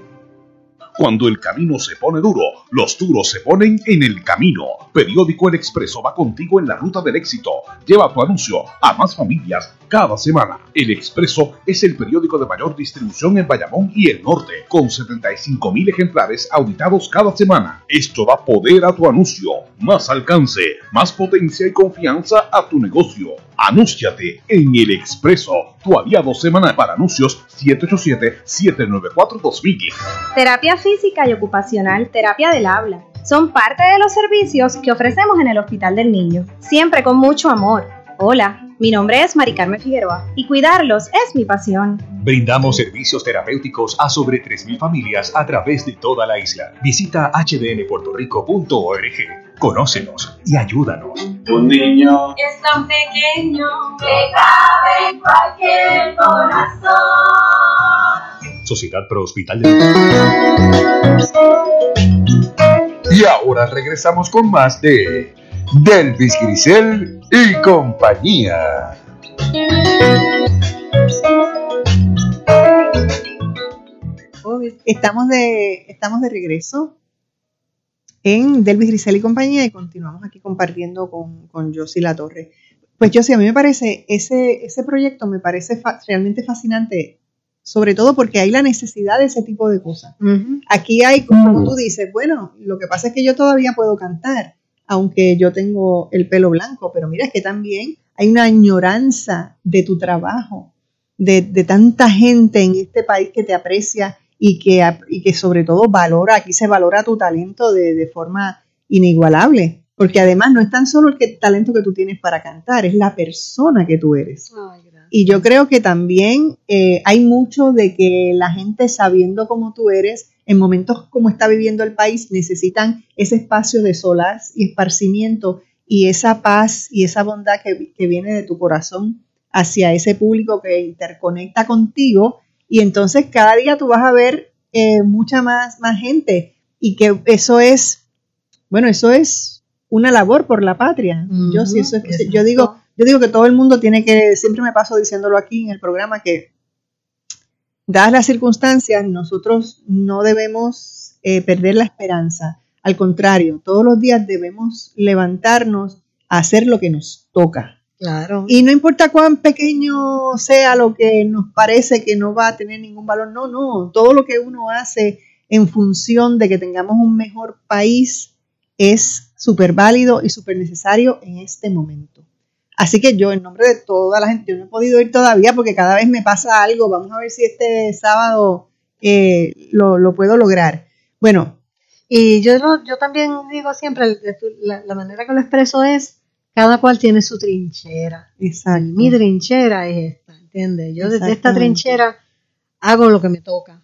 Cuando el camino se pone duro, los duros se ponen en el camino. Periódico El Expreso va contigo en la ruta del éxito. Lleva tu anuncio a más familias cada semana. El Expreso es el periódico de mayor distribución en Bayamón y el norte, con 75 mil ejemplares auditados cada semana. Esto da poder a tu anuncio, más alcance, más potencia y confianza a tu negocio. Anúnciate en El Expreso, tu aliado semanal para anuncios 787-794-2000. Terapia física y ocupacional, terapia habla. Son parte de los servicios que ofrecemos en el Hospital del Niño, siempre con mucho amor. Hola, mi nombre es Mari Carmen Figueroa y cuidarlos es mi pasión. Brindamos servicios terapéuticos a sobre 3.000 familias a través de toda la isla. Visita hdnpuertorico.org. Conócenos y ayúdanos. Un niño Es tan pequeño que cabe en cualquier corazón. Sociedad Pro Hospital de Y ahora regresamos con más de Delvis Grisel y compañía. Estamos de, estamos de regreso en Delvis Grisel y compañía y continuamos aquí compartiendo con, con Josie La Torre. Pues Josie, a mí me parece, ese, ese proyecto me parece fa- realmente fascinante, sobre todo porque hay la necesidad de ese tipo de cosas. Aquí hay, como tú dices, bueno, lo que pasa es que yo todavía puedo cantar, aunque yo tengo el pelo blanco, pero mira, es que también hay una añoranza de tu trabajo, de, de tanta gente en este país que te aprecia y que, y que sobre todo valora, aquí se valora tu talento de, de forma inigualable, porque además no es tan solo el que- talento que tú tienes para cantar, es la persona que tú eres. Y yo creo que también eh, hay mucho de que la gente sabiendo cómo tú eres, en momentos como está viviendo el país, necesitan ese espacio de solaz y esparcimiento y esa paz y esa bondad que, que viene de tu corazón hacia ese público que interconecta contigo. Y entonces cada día tú vas a ver eh, mucha más, más gente y que eso es, bueno, eso es una labor por la patria. yo sí, eso es- yo digo, yo digo que todo el mundo tiene que, siempre me paso diciéndolo aquí en el programa, que dadas las circunstancias, nosotros no debemos eh, perder la esperanza. Al contrario, todos los días debemos levantarnos a hacer lo que nos toca. Claro. Y no importa cuán pequeño sea lo que nos parece que no va a tener ningún valor, no, no, todo lo que uno hace en función de que tengamos un mejor país es súper válido y súper necesario en este momento. Así que yo, en nombre de toda la gente, yo no he podido ir todavía porque cada vez me pasa algo. Vamos a ver si este sábado eh, lo, puedo lograr. Bueno, Y yo, yo también digo siempre, la manera que lo expreso es, cada cual tiene su trinchera. Exacto. Y mi trinchera es esta, ¿entiendes? Yo desde esta trinchera hago lo que me toca.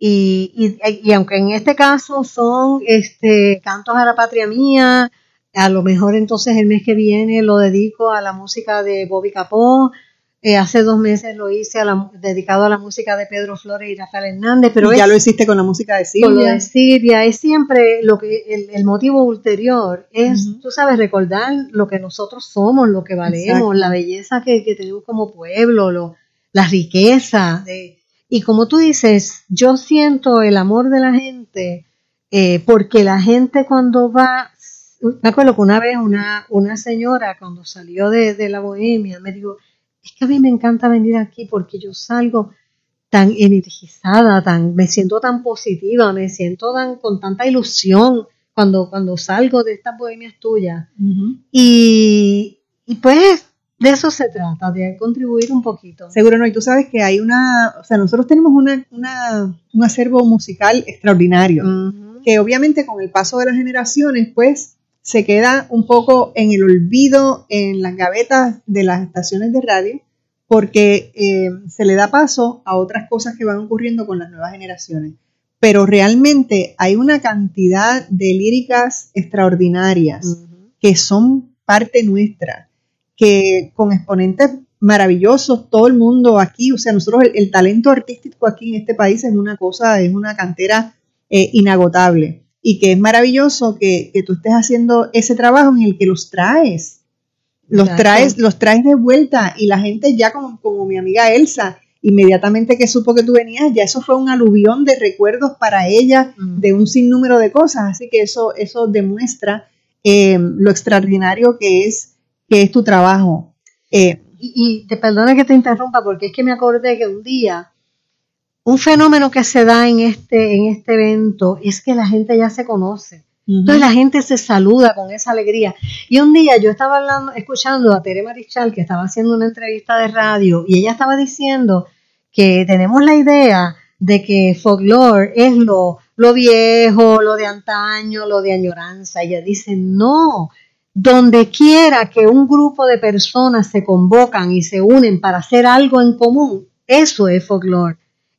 Y, y, y aunque en este caso son este, cantos a la patria mía, a lo mejor entonces el mes que viene lo dedico a la música de Bobby Capó, eh, hace dos meses lo hice a la- dedicado a la música de Pedro Flores y Rafael Hernández, pero y ya es- lo hiciste con la música de con lo de Silvia, es siempre lo que el, el motivo ulterior es, tú sabes, recordar lo que nosotros somos, lo que valemos, Exacto. la belleza que, que tenemos como pueblo, lo, la riqueza. de- y como tú dices, yo siento el amor de la gente eh, porque la gente cuando va, me acuerdo que una vez una, una señora cuando salió de, de la bohemia me dijo, es que a mí me encanta venir aquí porque yo salgo tan energizada, tan, me siento tan positiva, me siento tan con tanta ilusión cuando, cuando salgo de estas bohemias tuyas. Y, y pues de eso se trata, de contribuir un poquito. Seguro no, y tú sabes que hay una, o sea, nosotros tenemos una, una- un acervo musical extraordinario, que obviamente con el paso de las generaciones, pues se queda un poco en el olvido, en las gavetas de las estaciones de radio, porque eh, se le da paso a otras cosas que van ocurriendo con las nuevas generaciones. Pero realmente hay una cantidad de líricas extraordinarias que son parte nuestra que con exponentes maravillosos, todo el mundo aquí, o sea, nosotros el, el talento artístico aquí en este país es una cosa, es una cantera eh, inagotable y que es maravilloso que, que tú estés haciendo ese trabajo en el que los traes, los Exacto. traes, los traes de vuelta y la gente ya como, como mi amiga Elsa, inmediatamente que supo que tú venías, ya eso fue un aluvión de recuerdos para ella, de un sinnúmero de cosas. Así que eso, eso demuestra eh, lo extraordinario que es, que es tu trabajo. Eh, y, y, te perdona que te interrumpa, porque es que me acordé que un día, un fenómeno que se da en este, en este evento es que la gente ya se conoce. Entonces la gente se saluda con esa alegría. Y un día yo estaba hablando, escuchando a Tere Marichal, que estaba haciendo una entrevista de radio, y ella estaba diciendo que tenemos la idea de que folklore es lo, lo viejo, lo de antaño, lo de añoranza. Ella dice, no, donde quiera que un grupo de personas se convocan y se unen para hacer algo en común, eso es folklore.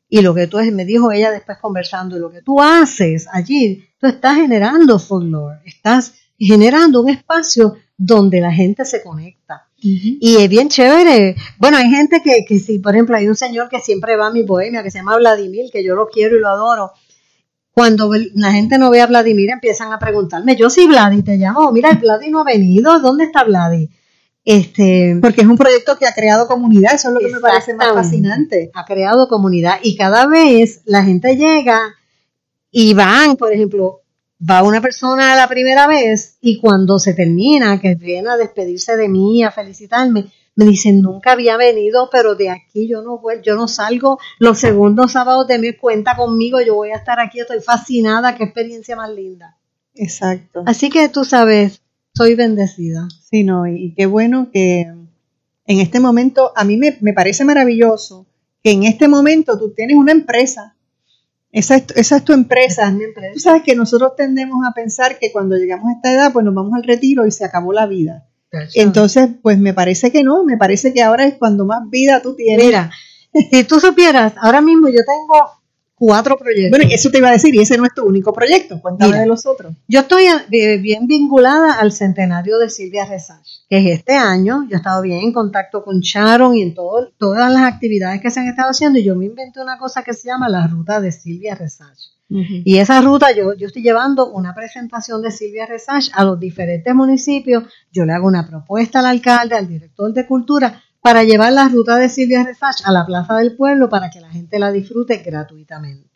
Y lo que tú me dijo ella después conversando, lo que tú haces allí, tú estás generando folklore, estás generando un espacio donde la gente se conecta. Y es bien chévere. Bueno, hay gente que, que si, por ejemplo, hay un señor que siempre va a mi bohemia, que se llama Vladimir, que yo lo quiero y lo adoro. Cuando la gente no ve a Vladimir, empiezan a preguntarme, yo sí, Vladi, te llamo, mira, Vladi no ha venido, ¿dónde está Vladi? Este, Porque es un proyecto que ha creado comunidad, eso es lo que me parece más fascinante. Ha creado comunidad y cada vez la gente llega y van, por ejemplo, va una persona la primera vez y cuando se termina, que viene a despedirse de mí, a felicitarme, me dicen, nunca había venido, pero de aquí yo no vuelvo, yo no salgo los segundos sábados de mi cuenta conmigo, yo voy a estar aquí, estoy fascinada, qué experiencia más linda. Exacto. Así que tú sabes, soy bendecida. Sí, no, y, qué bueno que en este momento, a mí me, me, parece maravilloso que en este momento tú tienes una empresa. Esa es, esa es tu empresa. Esa es mi empresa. Tú sabes que nosotros tendemos a pensar que cuando llegamos a esta edad, pues nos vamos al retiro y se acabó la vida. Entonces, pues me parece que no, me parece que ahora es cuando más vida tú tienes. Mira, si tú supieras, ahora mismo yo tengo cuatro proyectos. Bueno, eso te iba a decir, y ese no es tu único proyecto, cuéntame Mira, de los otros. Yo estoy eh, bien vinculada al centenario de Silvia Resach, que es este año. Yo he estado bien en contacto con Sharon y en todo, todas las actividades que se han estado haciendo, y yo me inventé una cosa que se llama la ruta de Silvia Resach. Y esa ruta, yo, yo estoy llevando una presentación de Silvia Resach a los diferentes municipios. Yo le hago una propuesta al alcalde, al director de cultura, para llevar la ruta de Silvia Resach a la Plaza del Pueblo para que la gente la disfrute gratuitamente.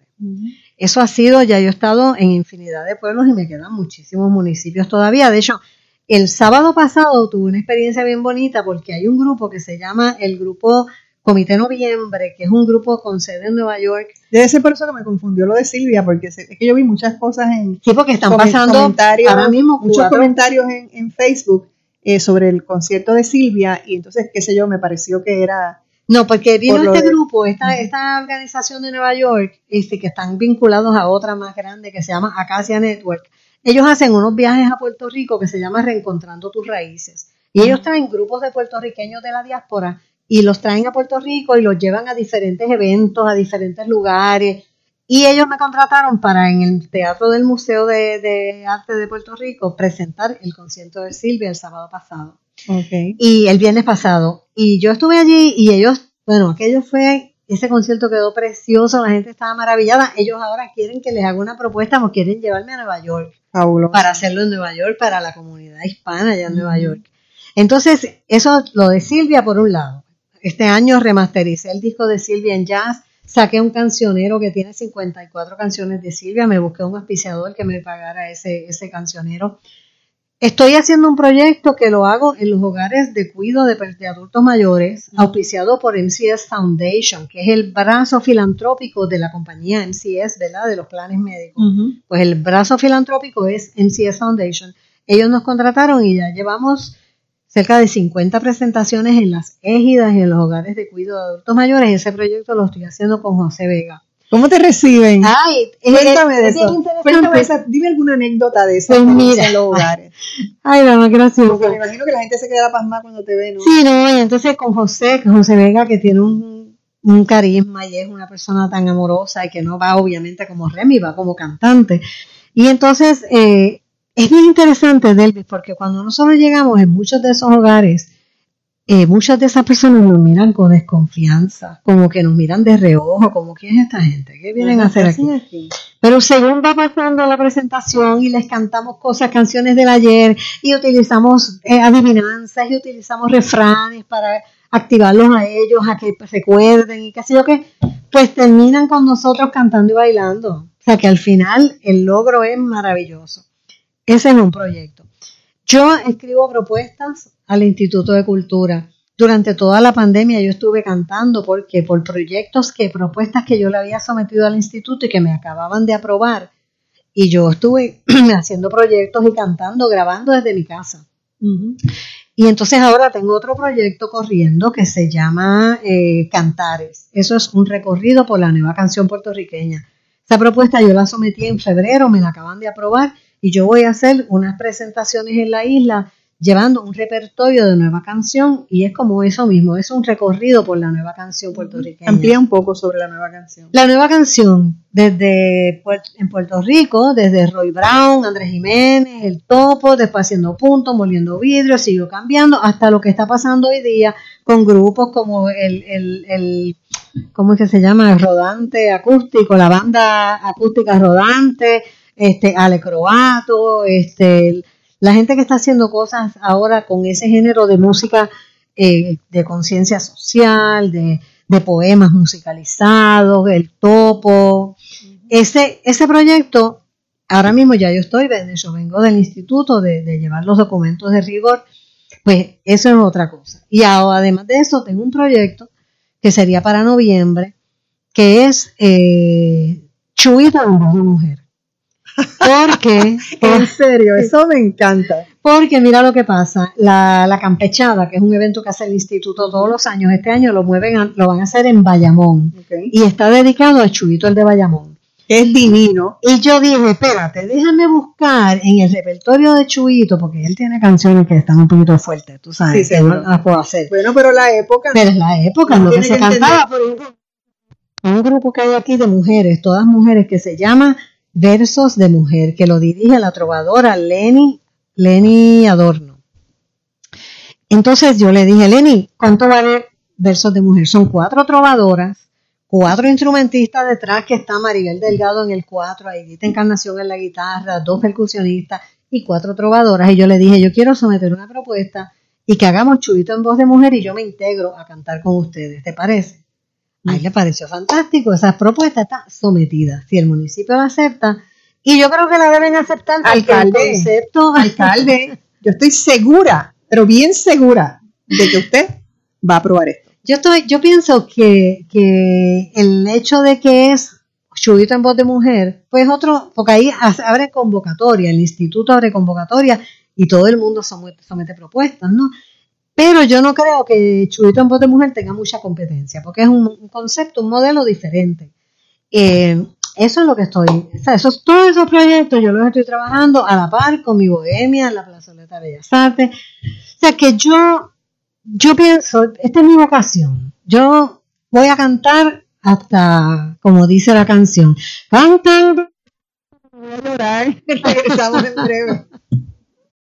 Eso ha sido, ya yo he estado en infinidad de pueblos y me quedan muchísimos municipios todavía. De hecho, el sábado pasado tuve una experiencia bien bonita porque hay un grupo que se llama el Grupo Comité Noviembre, que es un grupo con sede en Nueva York. Debe ser por eso que me confundió lo de Silvia, porque es que yo vi muchas cosas en... Sí, porque están pasando ahora mismo muchos comentarios en, en Facebook eh, sobre el concierto de Silvia y entonces, qué sé yo, me pareció que era... No, porque vino Por este de- grupo, esta, esta organización de Nueva York, este, que están vinculados a otra más grande que se llama Acacia Network. Ellos hacen unos viajes a Puerto Rico que se llama Reencontrando tus Raíces. Y ellos traen grupos de puertorriqueños de la diáspora y los traen a Puerto Rico y los llevan a diferentes eventos, a diferentes lugares. Y ellos me contrataron para en el Teatro del Museo de, de Arte de Puerto Rico presentar el concierto de Silvia el sábado pasado Okay. y el viernes pasado. Y yo estuve allí y ellos, bueno, aquello fue, ese concierto quedó precioso, la gente estaba maravillada. Ellos ahora quieren que les haga una propuesta o quieren llevarme a Nueva York Fabuloso. para hacerlo en Nueva York, para la comunidad hispana allá en Nueva York. Entonces, eso lo de Silvia por un lado. Este año remastericé el disco de Silvia en jazz, saqué un cancionero que tiene 54 canciones de Silvia, me busqué un auspiciador que me pagara ese, ese cancionero. Estoy haciendo un proyecto que lo hago en los hogares de cuido de, de adultos mayores, auspiciado por MCS Foundation, que es el brazo filantrópico de la compañía MCS, ¿verdad? De los planes médicos. Pues el brazo filantrópico es MCS Foundation. Ellos nos contrataron y ya llevamos cerca de 50 presentaciones en las égidas y en los hogares de cuido de adultos mayores. Ese proyecto lo estoy haciendo con José Vega. ¿Cómo te reciben? Ay, es- Cuéntame de es bien eso. interesante. Cuéntame esa- dime alguna anécdota de eso. Pues mira. en los hogares. (laughs) Ay, mamá, gracias. Porque me imagino que la gente se queda pasmada cuando te ve, ¿no? Sí, no, y entonces con José, José Vega, que tiene un, un carisma y es una persona tan amorosa y que no va obviamente como Remy, va como cantante. Y entonces eh, es bien interesante, Delvis, porque cuando nosotros llegamos en muchos de esos hogares, eh, muchas de esas personas nos miran con desconfianza, como que nos miran de reojo, como ¿quién es esta gente? ¿Qué vienen a hacer aquí? Pero según va pasando la presentación y les cantamos cosas, canciones del ayer, y utilizamos eh, adivinanzas y utilizamos refranes para activarlos a ellos, a que recuerden y qué sé yo qué, pues terminan con nosotros cantando y bailando. O sea que al final el logro es maravilloso. Ese es un proyecto. Yo escribo propuestas al Instituto de Cultura. Durante toda la pandemia yo estuve cantando porque por proyectos que, propuestas que yo le había sometido al instituto y que me acababan de aprobar. Y yo estuve (clears throat) haciendo proyectos y cantando, grabando desde mi casa. Y entonces ahora tengo otro proyecto corriendo que se llama eh, Cantares. Eso es un recorrido por la nueva canción puertorriqueña. Esa propuesta yo la sometí en febrero, me la acaban de aprobar y yo voy a hacer unas presentaciones en la isla llevando un repertorio de nueva canción y es como eso mismo, es un recorrido por la nueva canción puertorriqueña. Amplía un poco sobre la nueva canción. La nueva canción, desde en Puerto Rico, desde Roy Brown, Andrés Jiménez, El Topo, después haciendo puntos, moliendo vidrio, siguió cambiando hasta lo que está pasando hoy día con grupos como el, el, el ¿cómo es que se llama? El Rodante Acústico, la banda acústica Rodante, este, Ale Croato, este, la gente que está haciendo cosas ahora con ese género de música eh, de conciencia social, de, poemas musicalizados, el topo. Ese, ese proyecto, ahora mismo ya yo estoy, yo vengo del instituto de, llevar los documentos de rigor, pues eso es otra cosa. Y además de eso, tengo un proyecto que sería para noviembre, que es eh, Chuita de Mujer. Porque, (laughs) en serio, eso me encanta. Porque mira lo que pasa, la, campechada, que es un evento que hace el instituto todos los años, este año lo mueven, lo van a hacer en Bayamón. Y está dedicado a Chubito el de Bayamón. Es divino. Y yo dije, espérate, déjame buscar en el repertorio de Chubito, porque él tiene canciones que están un poquito fuertes, tú sabes, sí, no las puedo hacer. Bueno, pero la época. Pero es la época, no que se cantaba, por ejemplo. Un grupo que hay aquí de mujeres, todas mujeres, que se llama Versos de Mujer, que lo dirige la trovadora Lenny, Lenny Adorno. Entonces yo le dije, Lenny, ¿cuánto vale Versos de Mujer? Son cuatro trovadoras, cuatro instrumentistas detrás, que está Maribel Delgado en el cuatro, Aidita Encarnación en la guitarra, dos percusionistas y cuatro trovadoras. Y yo le dije, yo quiero someter una propuesta y que hagamos chubito en voz de mujer y yo me integro a cantar con ustedes. ¿Te parece? A él le pareció fantástico, esa propuesta está sometida. Si el municipio la acepta, y yo creo que la deben aceptar alcalde, el concepto. (laughs) Alcalde, yo estoy segura, pero bien segura, de que usted va a aprobar esto. Yo estoy, yo pienso que, que el hecho de que es chubito en voz de mujer, pues otro, porque ahí abre convocatoria, el instituto abre convocatoria y todo el mundo somete propuestas, ¿no? Pero yo no creo que Chubito en voz de mujer tenga mucha competencia, porque es un, concepto, un modelo diferente. Eh, eso es lo que estoy, o sea, esos, todos esos proyectos yo los estoy trabajando a la par con mi bohemia en la Plazoleta de Bellas Artes. O sea que yo, yo pienso, esta es mi vocación. Yo voy a cantar hasta, como dice la canción, cantar, voy a llorar, regresamos en breve. (laughs)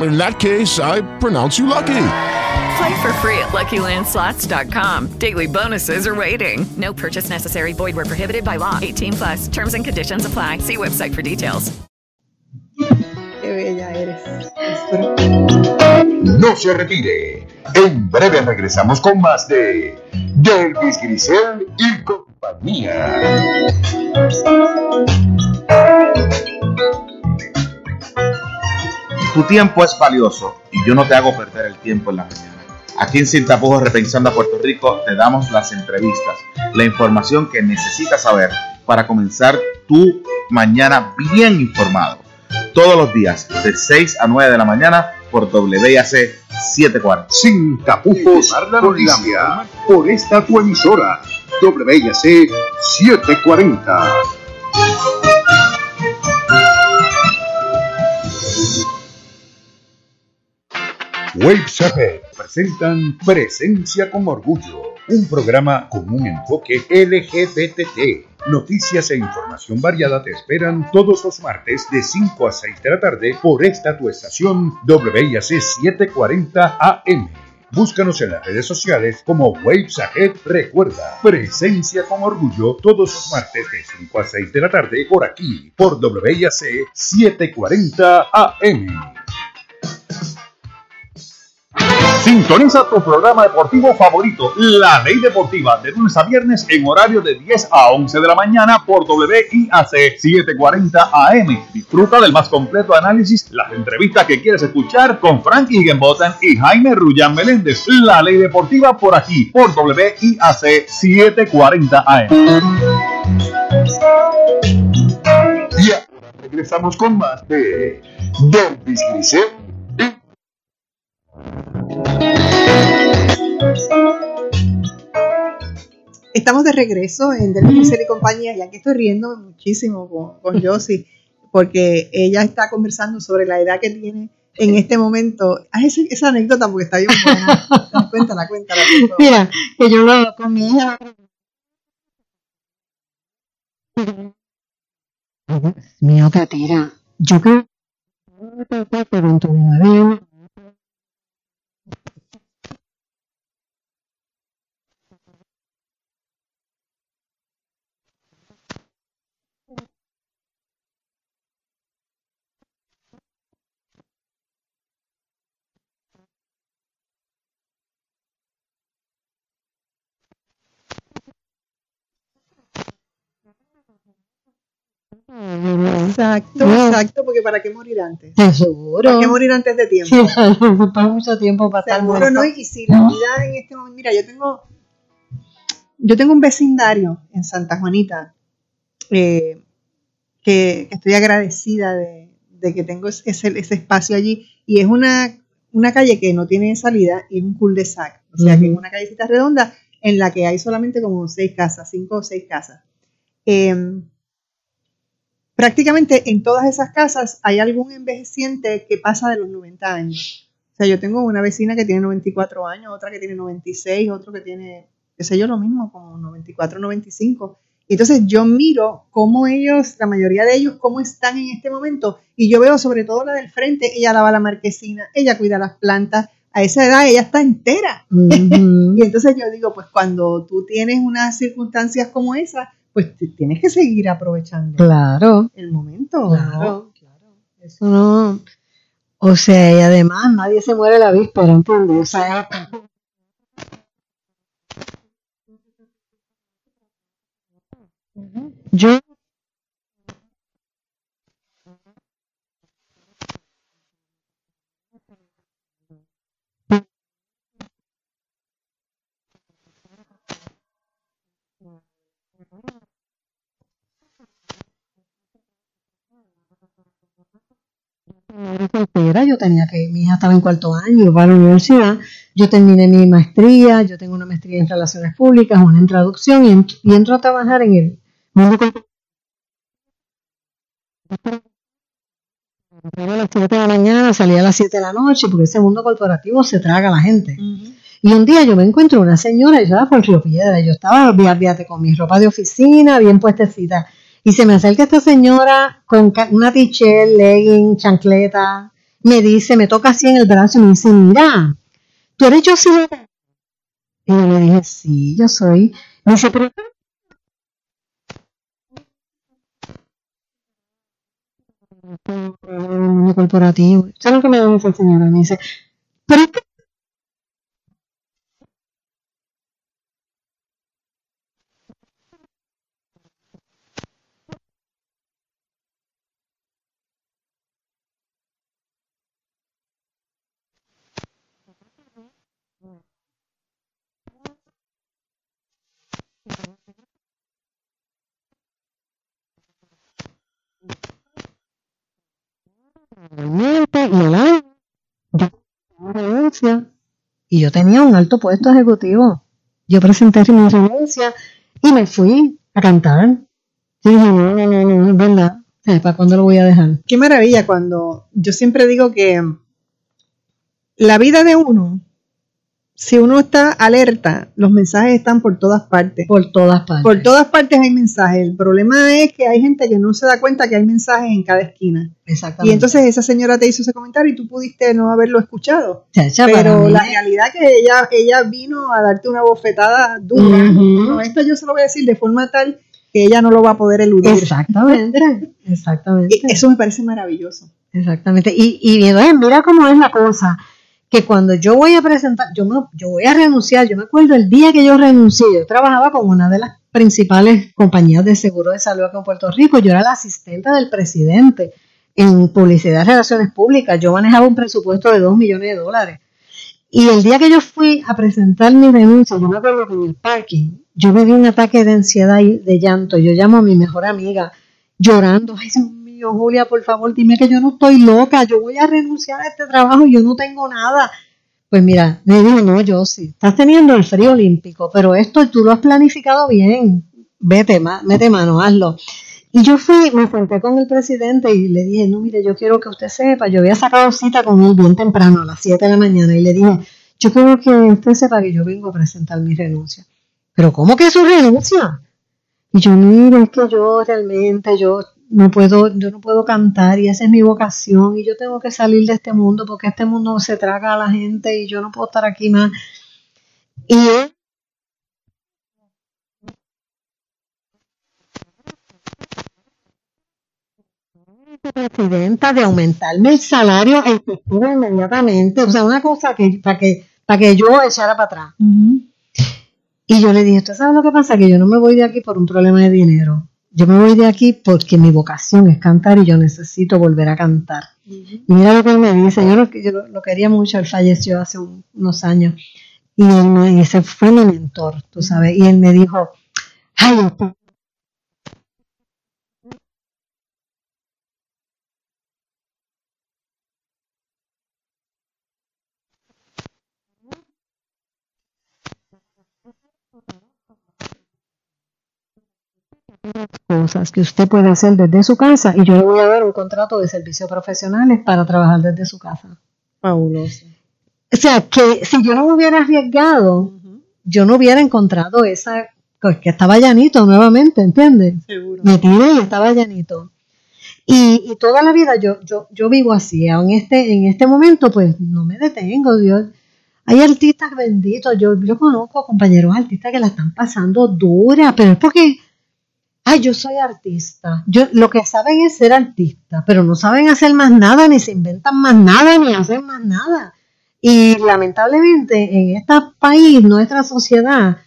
In that case, I pronounce you lucky. Play for free at LuckyLandSlots.com. Daily bonuses are waiting. No purchase necessary. Void where prohibited by law. 18 plus. Terms and conditions apply. See website for details. Qué bella eres. No se retire. En breve regresamos con más de Delvis Grisel y compañía. Tu tiempo es valioso y yo no te hago perder el tiempo en la mañana. Aquí en Sin Tapujos Repensando a Puerto Rico te damos las entrevistas, la información que necesitas saber para comenzar tu mañana bien informado. Todos los días de 6 a 9 de la mañana por WIAC 740. Sin tapujos la por esta tu emisora WIAC 740. Wave presentan Presencia con Orgullo, un programa con un enfoque LGBT Noticias e información variada te esperan todos los martes de 5 a 6 de la tarde por esta tu estación WIAC 740 AM. Búscanos en las redes sociales como Waves Ahead. Recuerda, presencia con orgullo todos los martes de 5 a 6 de la tarde por aquí, por WIAC 740 AM. Sintoniza tu programa deportivo favorito, La Ley Deportiva, de lunes a viernes en horario de 10 a 11 de la mañana por WIAC 740 AM. Disfruta del más completo análisis, las entrevistas que quieres escuchar con Frank Higgenbotham y Jaime Rullán Meléndez. La Ley Deportiva por aquí, por WIAC 740 AM. Y ahora regresamos con más de Delvis Grisel. Estamos de regreso en Del Pincel y compañía y aquí estoy riendo muchísimo con, con (laughs) Josie porque ella está conversando sobre la edad que tiene en este momento. Haz esa, esa anécdota porque está bien buena. (laughs) cuéntala, cuéntala. Mira, que yo lo con mi hija. Mío, que tira. Yo creo que 29 años. Exacto, exacto, porque ¿para qué morir antes? Seguro. ¿Para qué morir antes de tiempo? Sí, (laughs) para mucho tiempo para estar Seguro. ¿no? Y si la vida en este momento, mira, yo tengo, yo tengo un vecindario en Santa Juanita eh, que, que estoy agradecida de, de que tengo ese, ese espacio allí y es una, una calle que no tiene salida y es un cul-de-sac, o sea que es una callecita redonda en la que hay solamente como seis casas, cinco o seis casas. Eh, prácticamente en todas esas casas hay algún envejeciente que pasa de los 90 años. O sea, yo tengo una vecina que tiene 94 años, otra que tiene 96, otro que tiene, qué sé yo, lo mismo, como 94, 95. Y entonces yo miro cómo ellos, la mayoría de ellos, cómo están en este momento. Y yo veo sobre todo la del frente, ella lava la marquesina, ella cuida las plantas. A esa edad ella está entera. (laughs) y entonces yo digo, pues cuando tú tienes unas circunstancias como esas, pues te- tienes que seguir aprovechando Claro. el momento. Claro, Eso no. O sea, y además nadie se muere la víspera, ¿entiendes? O sea, yo madre soltera, yo tenía que, mi hija estaba en cuarto año, iba a la universidad, yo terminé mi maestría, yo tengo una maestría en relaciones públicas, una en traducción y, y entro a trabajar en el mundo a las 7 de la mañana, salía a las 7 de la noche, porque ese mundo corporativo se traga a la gente. Y un día yo me encuentro una señora, yo estaba por Río Piedra, yo estaba, fíjate, con mi ropa de oficina, bien puestecita. Y se me acerca esta señora con una t-shirt, legging, chancleta, me dice, me toca así en el brazo y me dice, mira, tú eres yo Y yo le dije, sí, yo soy. Me dice, pero corporativo. ¿Sabes lo que me dice señora? Me dice, pero es que movimiento y el año, yo renuncia y yo tenía un alto puesto ejecutivo. Yo presenté mi renuncia y me fui a cantar. Yo dije, no, no, no, no, es verdad. Sea, ¿Para cuándo lo voy a dejar? Qué maravilla cuando yo siempre digo que la vida de uno si uno está alerta, los mensajes están por todas partes. Por todas partes. Por todas partes hay mensajes. El problema es que hay gente que no se da cuenta que hay mensajes en cada esquina. Exactamente. Y entonces esa señora te hizo ese comentario y tú pudiste no haberlo escuchado. Chacha, Pero la realidad que ella, ella vino a darte una bofetada dura. Esto yo se lo voy a decir de forma tal que ella no lo va a poder eludir. Exactamente. Exactamente. Y eso me parece maravilloso. Exactamente. Y, y entonces, mira cómo es la cosa, que cuando yo voy a presentar, yo, me, yo voy a renunciar, yo me acuerdo el día que yo renuncié, yo trabajaba con una de las principales compañías de seguro de salud acá en Puerto Rico, yo era la asistente del presidente en publicidad y relaciones públicas, yo manejaba un presupuesto de 2 millones de dólares. Y el día que yo fui a presentar mi renuncia, yo me acuerdo que en el parking, yo me di un ataque de ansiedad y de llanto. Yo llamo a mi mejor amiga llorando. Ay, Julia, por favor, dime que yo no estoy loca. Yo voy a renunciar a este trabajo yo no tengo nada. Pues mira, me dijo, no, yo sí. Estás teniendo el frío olímpico, pero esto tú lo has planificado bien. Vete, ma- mete mano, hazlo. Y yo fui, me senté con el presidente y le dije, no, mire, yo quiero que usted sepa, yo había sacado cita con él bien temprano, a las 7 de la mañana, y le dije, yo quiero que usted sepa que yo vengo a presentar mi renuncia. Pero ¿cómo que su renuncia? Y yo, mire, es que yo realmente, yo no puedo, yo no puedo cantar y esa es mi vocación y yo tengo que salir de este mundo porque este mundo se traga a la gente y yo no puedo estar aquí más. Y él presidenta de aumentarme el salario efectivo inmediatamente, o sea, una cosa que para que para que yo echara para atrás. Y yo le dije, ¿usted sabe lo que pasa? Que yo no me voy de aquí por un problema de dinero. Yo me voy de aquí porque mi vocación es cantar y yo necesito volver a cantar. Y mira lo que él me dice, yo lo, yo lo- quería mucho, él falleció hace un- unos años. Y, él me- y ese fue mi mentor, tú sabes. Y él me dijo, ay, cosas que usted puede hacer desde su casa y yo le voy a dar un contrato de servicios profesionales para trabajar desde su casa. Fabuloso. O sea, que si yo no me hubiera arriesgado, yo no hubiera encontrado esa, pues, que estaba llanito nuevamente, ¿entiendes? Seguro. Me tiré y estaba llanito. Y, y toda la vida yo, yo, yo vivo así, en este, en este momento pues no me detengo, Dios. Hay artistas benditos, yo, yo conozco compañeros artistas que la están pasando dura, pero es porque, ay, yo soy artista. Yo, lo que saben es ser artista, pero no saben hacer más nada, ni se inventan más nada, ni hacen más nada. Y lamentablemente en este país, nuestra sociedad,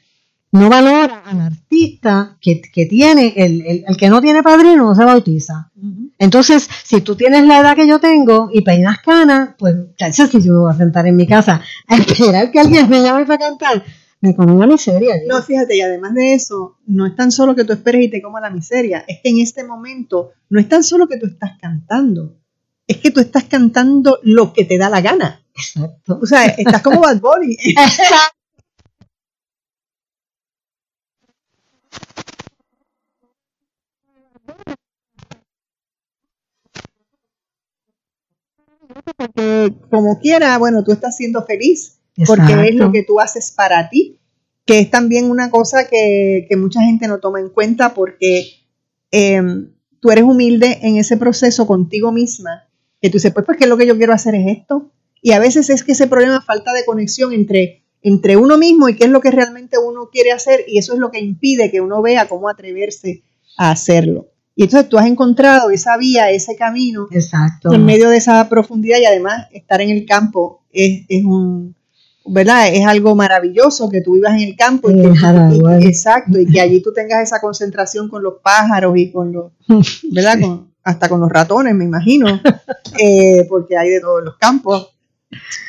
no valora al artista que, que tiene, el, el, el que no tiene padrino no se bautiza. Entonces, si tú tienes la edad que yo tengo y peinas canas, pues, chacha, si yo me voy a sentar en mi casa a esperar que alguien me llame para cantar, me como una miseria. No, fíjate, y además de eso, no es tan solo que tú esperes y te coma la miseria, es que en este momento no es tan solo que tú estás cantando, es que tú estás cantando lo que te da la gana. Exacto. O sea, estás como Bad Bunny. (laughs) Porque como quiera, bueno, tú estás siendo feliz, porque es lo que tú haces para ti, que es también una cosa que, que mucha gente no toma en cuenta porque eh, tú eres humilde en ese proceso contigo misma, que tú dices, pues, pues, ¿qué es lo que yo quiero hacer es esto? Y a veces es que ese problema falta de conexión entre, entre uno mismo y qué es lo que realmente uno quiere hacer, y eso es lo que impide que uno vea cómo atreverse a hacerlo. Y entonces tú has encontrado esa vía, ese camino, Exacto. en medio de esa profundidad y además estar en el campo es, es un, ¿verdad? Es algo maravilloso que tú vivas en el campo y que, y- exacto, y que allí tú tengas esa concentración con los pájaros y con los, (laughs) ¿verdad? Con- hasta con los ratones, me imagino, eh, porque hay de todos los campos.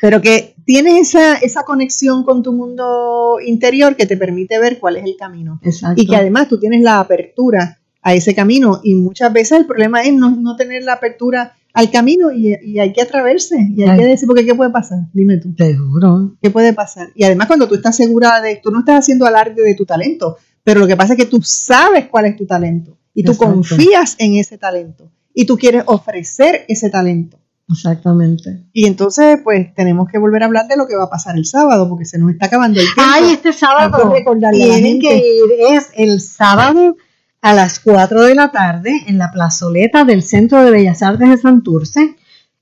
Pero que tienes esa, esa conexión con tu mundo interior que te permite ver cuál es el camino. Exacto. Y que además tú tienes la apertura a ese camino. Y muchas veces el problema es no, no tener la apertura al camino y, y hay que atreverse. Y hay Ay. que decir, porque ¿qué puede pasar? Dime tú. Seguro. ¿Qué puede pasar? Y además cuando tú estás segura de, tú no estás haciendo alarde de tu talento, pero lo que pasa es que tú sabes cuál es tu talento y tú Exacto. confías en ese talento y tú quieres ofrecer ese talento. Exactamente. Y entonces, pues, tenemos que volver a hablar de lo que va a pasar el sábado, porque se nos está acabando el tiempo. Ay, este sábado tienen que ir, es el sábado a las 4 de la tarde en la plazoleta del Centro de Bellas Artes de Santurce.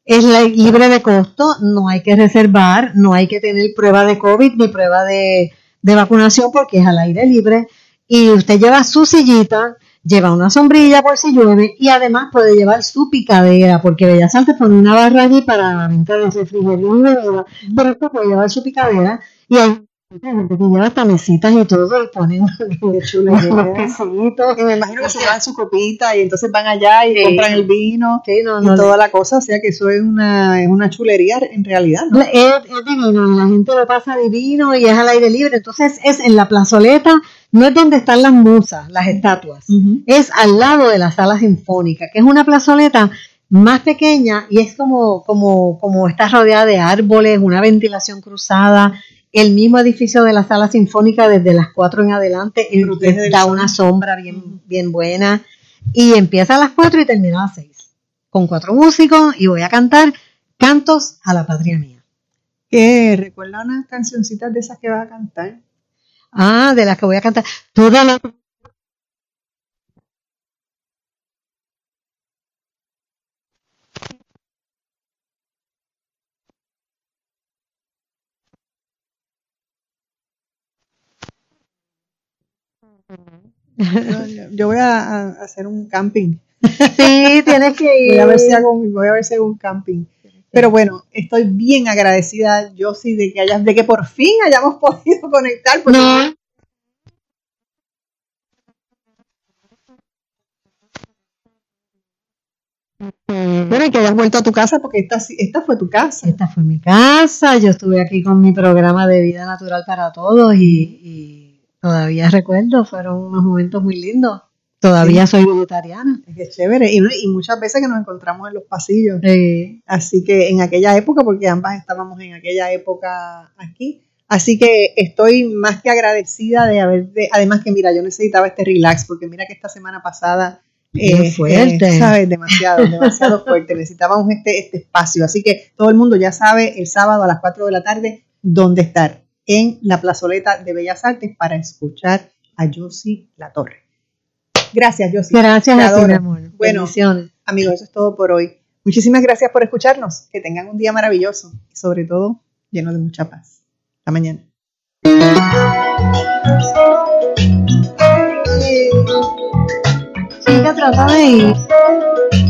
Es libre de costo, no hay que reservar, no hay que tener prueba de COVID ni prueba de, de vacunación porque es al aire libre. Y usted lleva su sillita, lleva una sombrilla por si llueve y además puede llevar su picadera porque Bellas Artes pone una barra allí para la venta de refrigerio y bebida, pero usted puede llevar su picadera y hay gente que lleva hasta mesitas y todo y ponen unos quesitos. Y me imagino que se llevan su copita y entonces van allá y Sí. compran el vino Sí, no, y no, toda la cosa. O sea que eso es una, es una chulería en realidad. ¿no? Es, es divino, la gente lo pasa divino y es al aire libre. Entonces es en la plazoleta, no es donde están las musas, las estatuas, es al lado de la sala sinfónica, que es una plazoleta más pequeña y es como, como, como está rodeada de árboles, una ventilación cruzada, el mismo edificio de la sala sinfónica desde las 4 en adelante, del da una sombra bien, bien buena y empieza a las 4 y termina a las 6 con cuatro músicos y voy a cantar cantos a la patria mía. Que recuerda unas cancioncitas de esas que vas a cantar. Ah, de las que voy a cantar. Toda la... Yo, voy a, a hacer un camping. Sí, tienes que ir. (laughs) Voy a ver si hago, un- voy a ver si hago un camping. Pero bueno, estoy bien agradecida, yo sí, de que hayas, de que por fin hayamos (laughs) podido conectar. porque- No. Bueno, y que hayas vuelto a tu casa porque esta, esta fue tu casa. Esta fue mi casa, yo estuve aquí con mi programa de vida natural para todos y, y todavía recuerdo, fueron unos momentos muy lindos. Todavía soy vegetariana. Es que es chévere. Y, y muchas veces que nos encontramos en los pasillos. Sí. Así que en aquella época, porque ambas estábamos en aquella época aquí. Así que estoy más que agradecida de haber, de- además que mira, yo necesitaba este relax, porque mira que esta semana pasada eh, fuerte. eh, ¿sabes? Demasiado, demasiado (laughs) fuerte. Necesitábamos este, este espacio. Así que todo el mundo ya sabe el sábado a las 4 de la tarde dónde estar. En la plazoleta de Bellas Artes para escuchar a Josie La Torre. Gracias, Josie. Gracias a ti, mi amor. Bueno, amigos, eso es todo por hoy. Muchísimas gracias por escucharnos. Que tengan un día maravilloso y sobre todo lleno de mucha paz. Hasta mañana. Chica, trata de ir.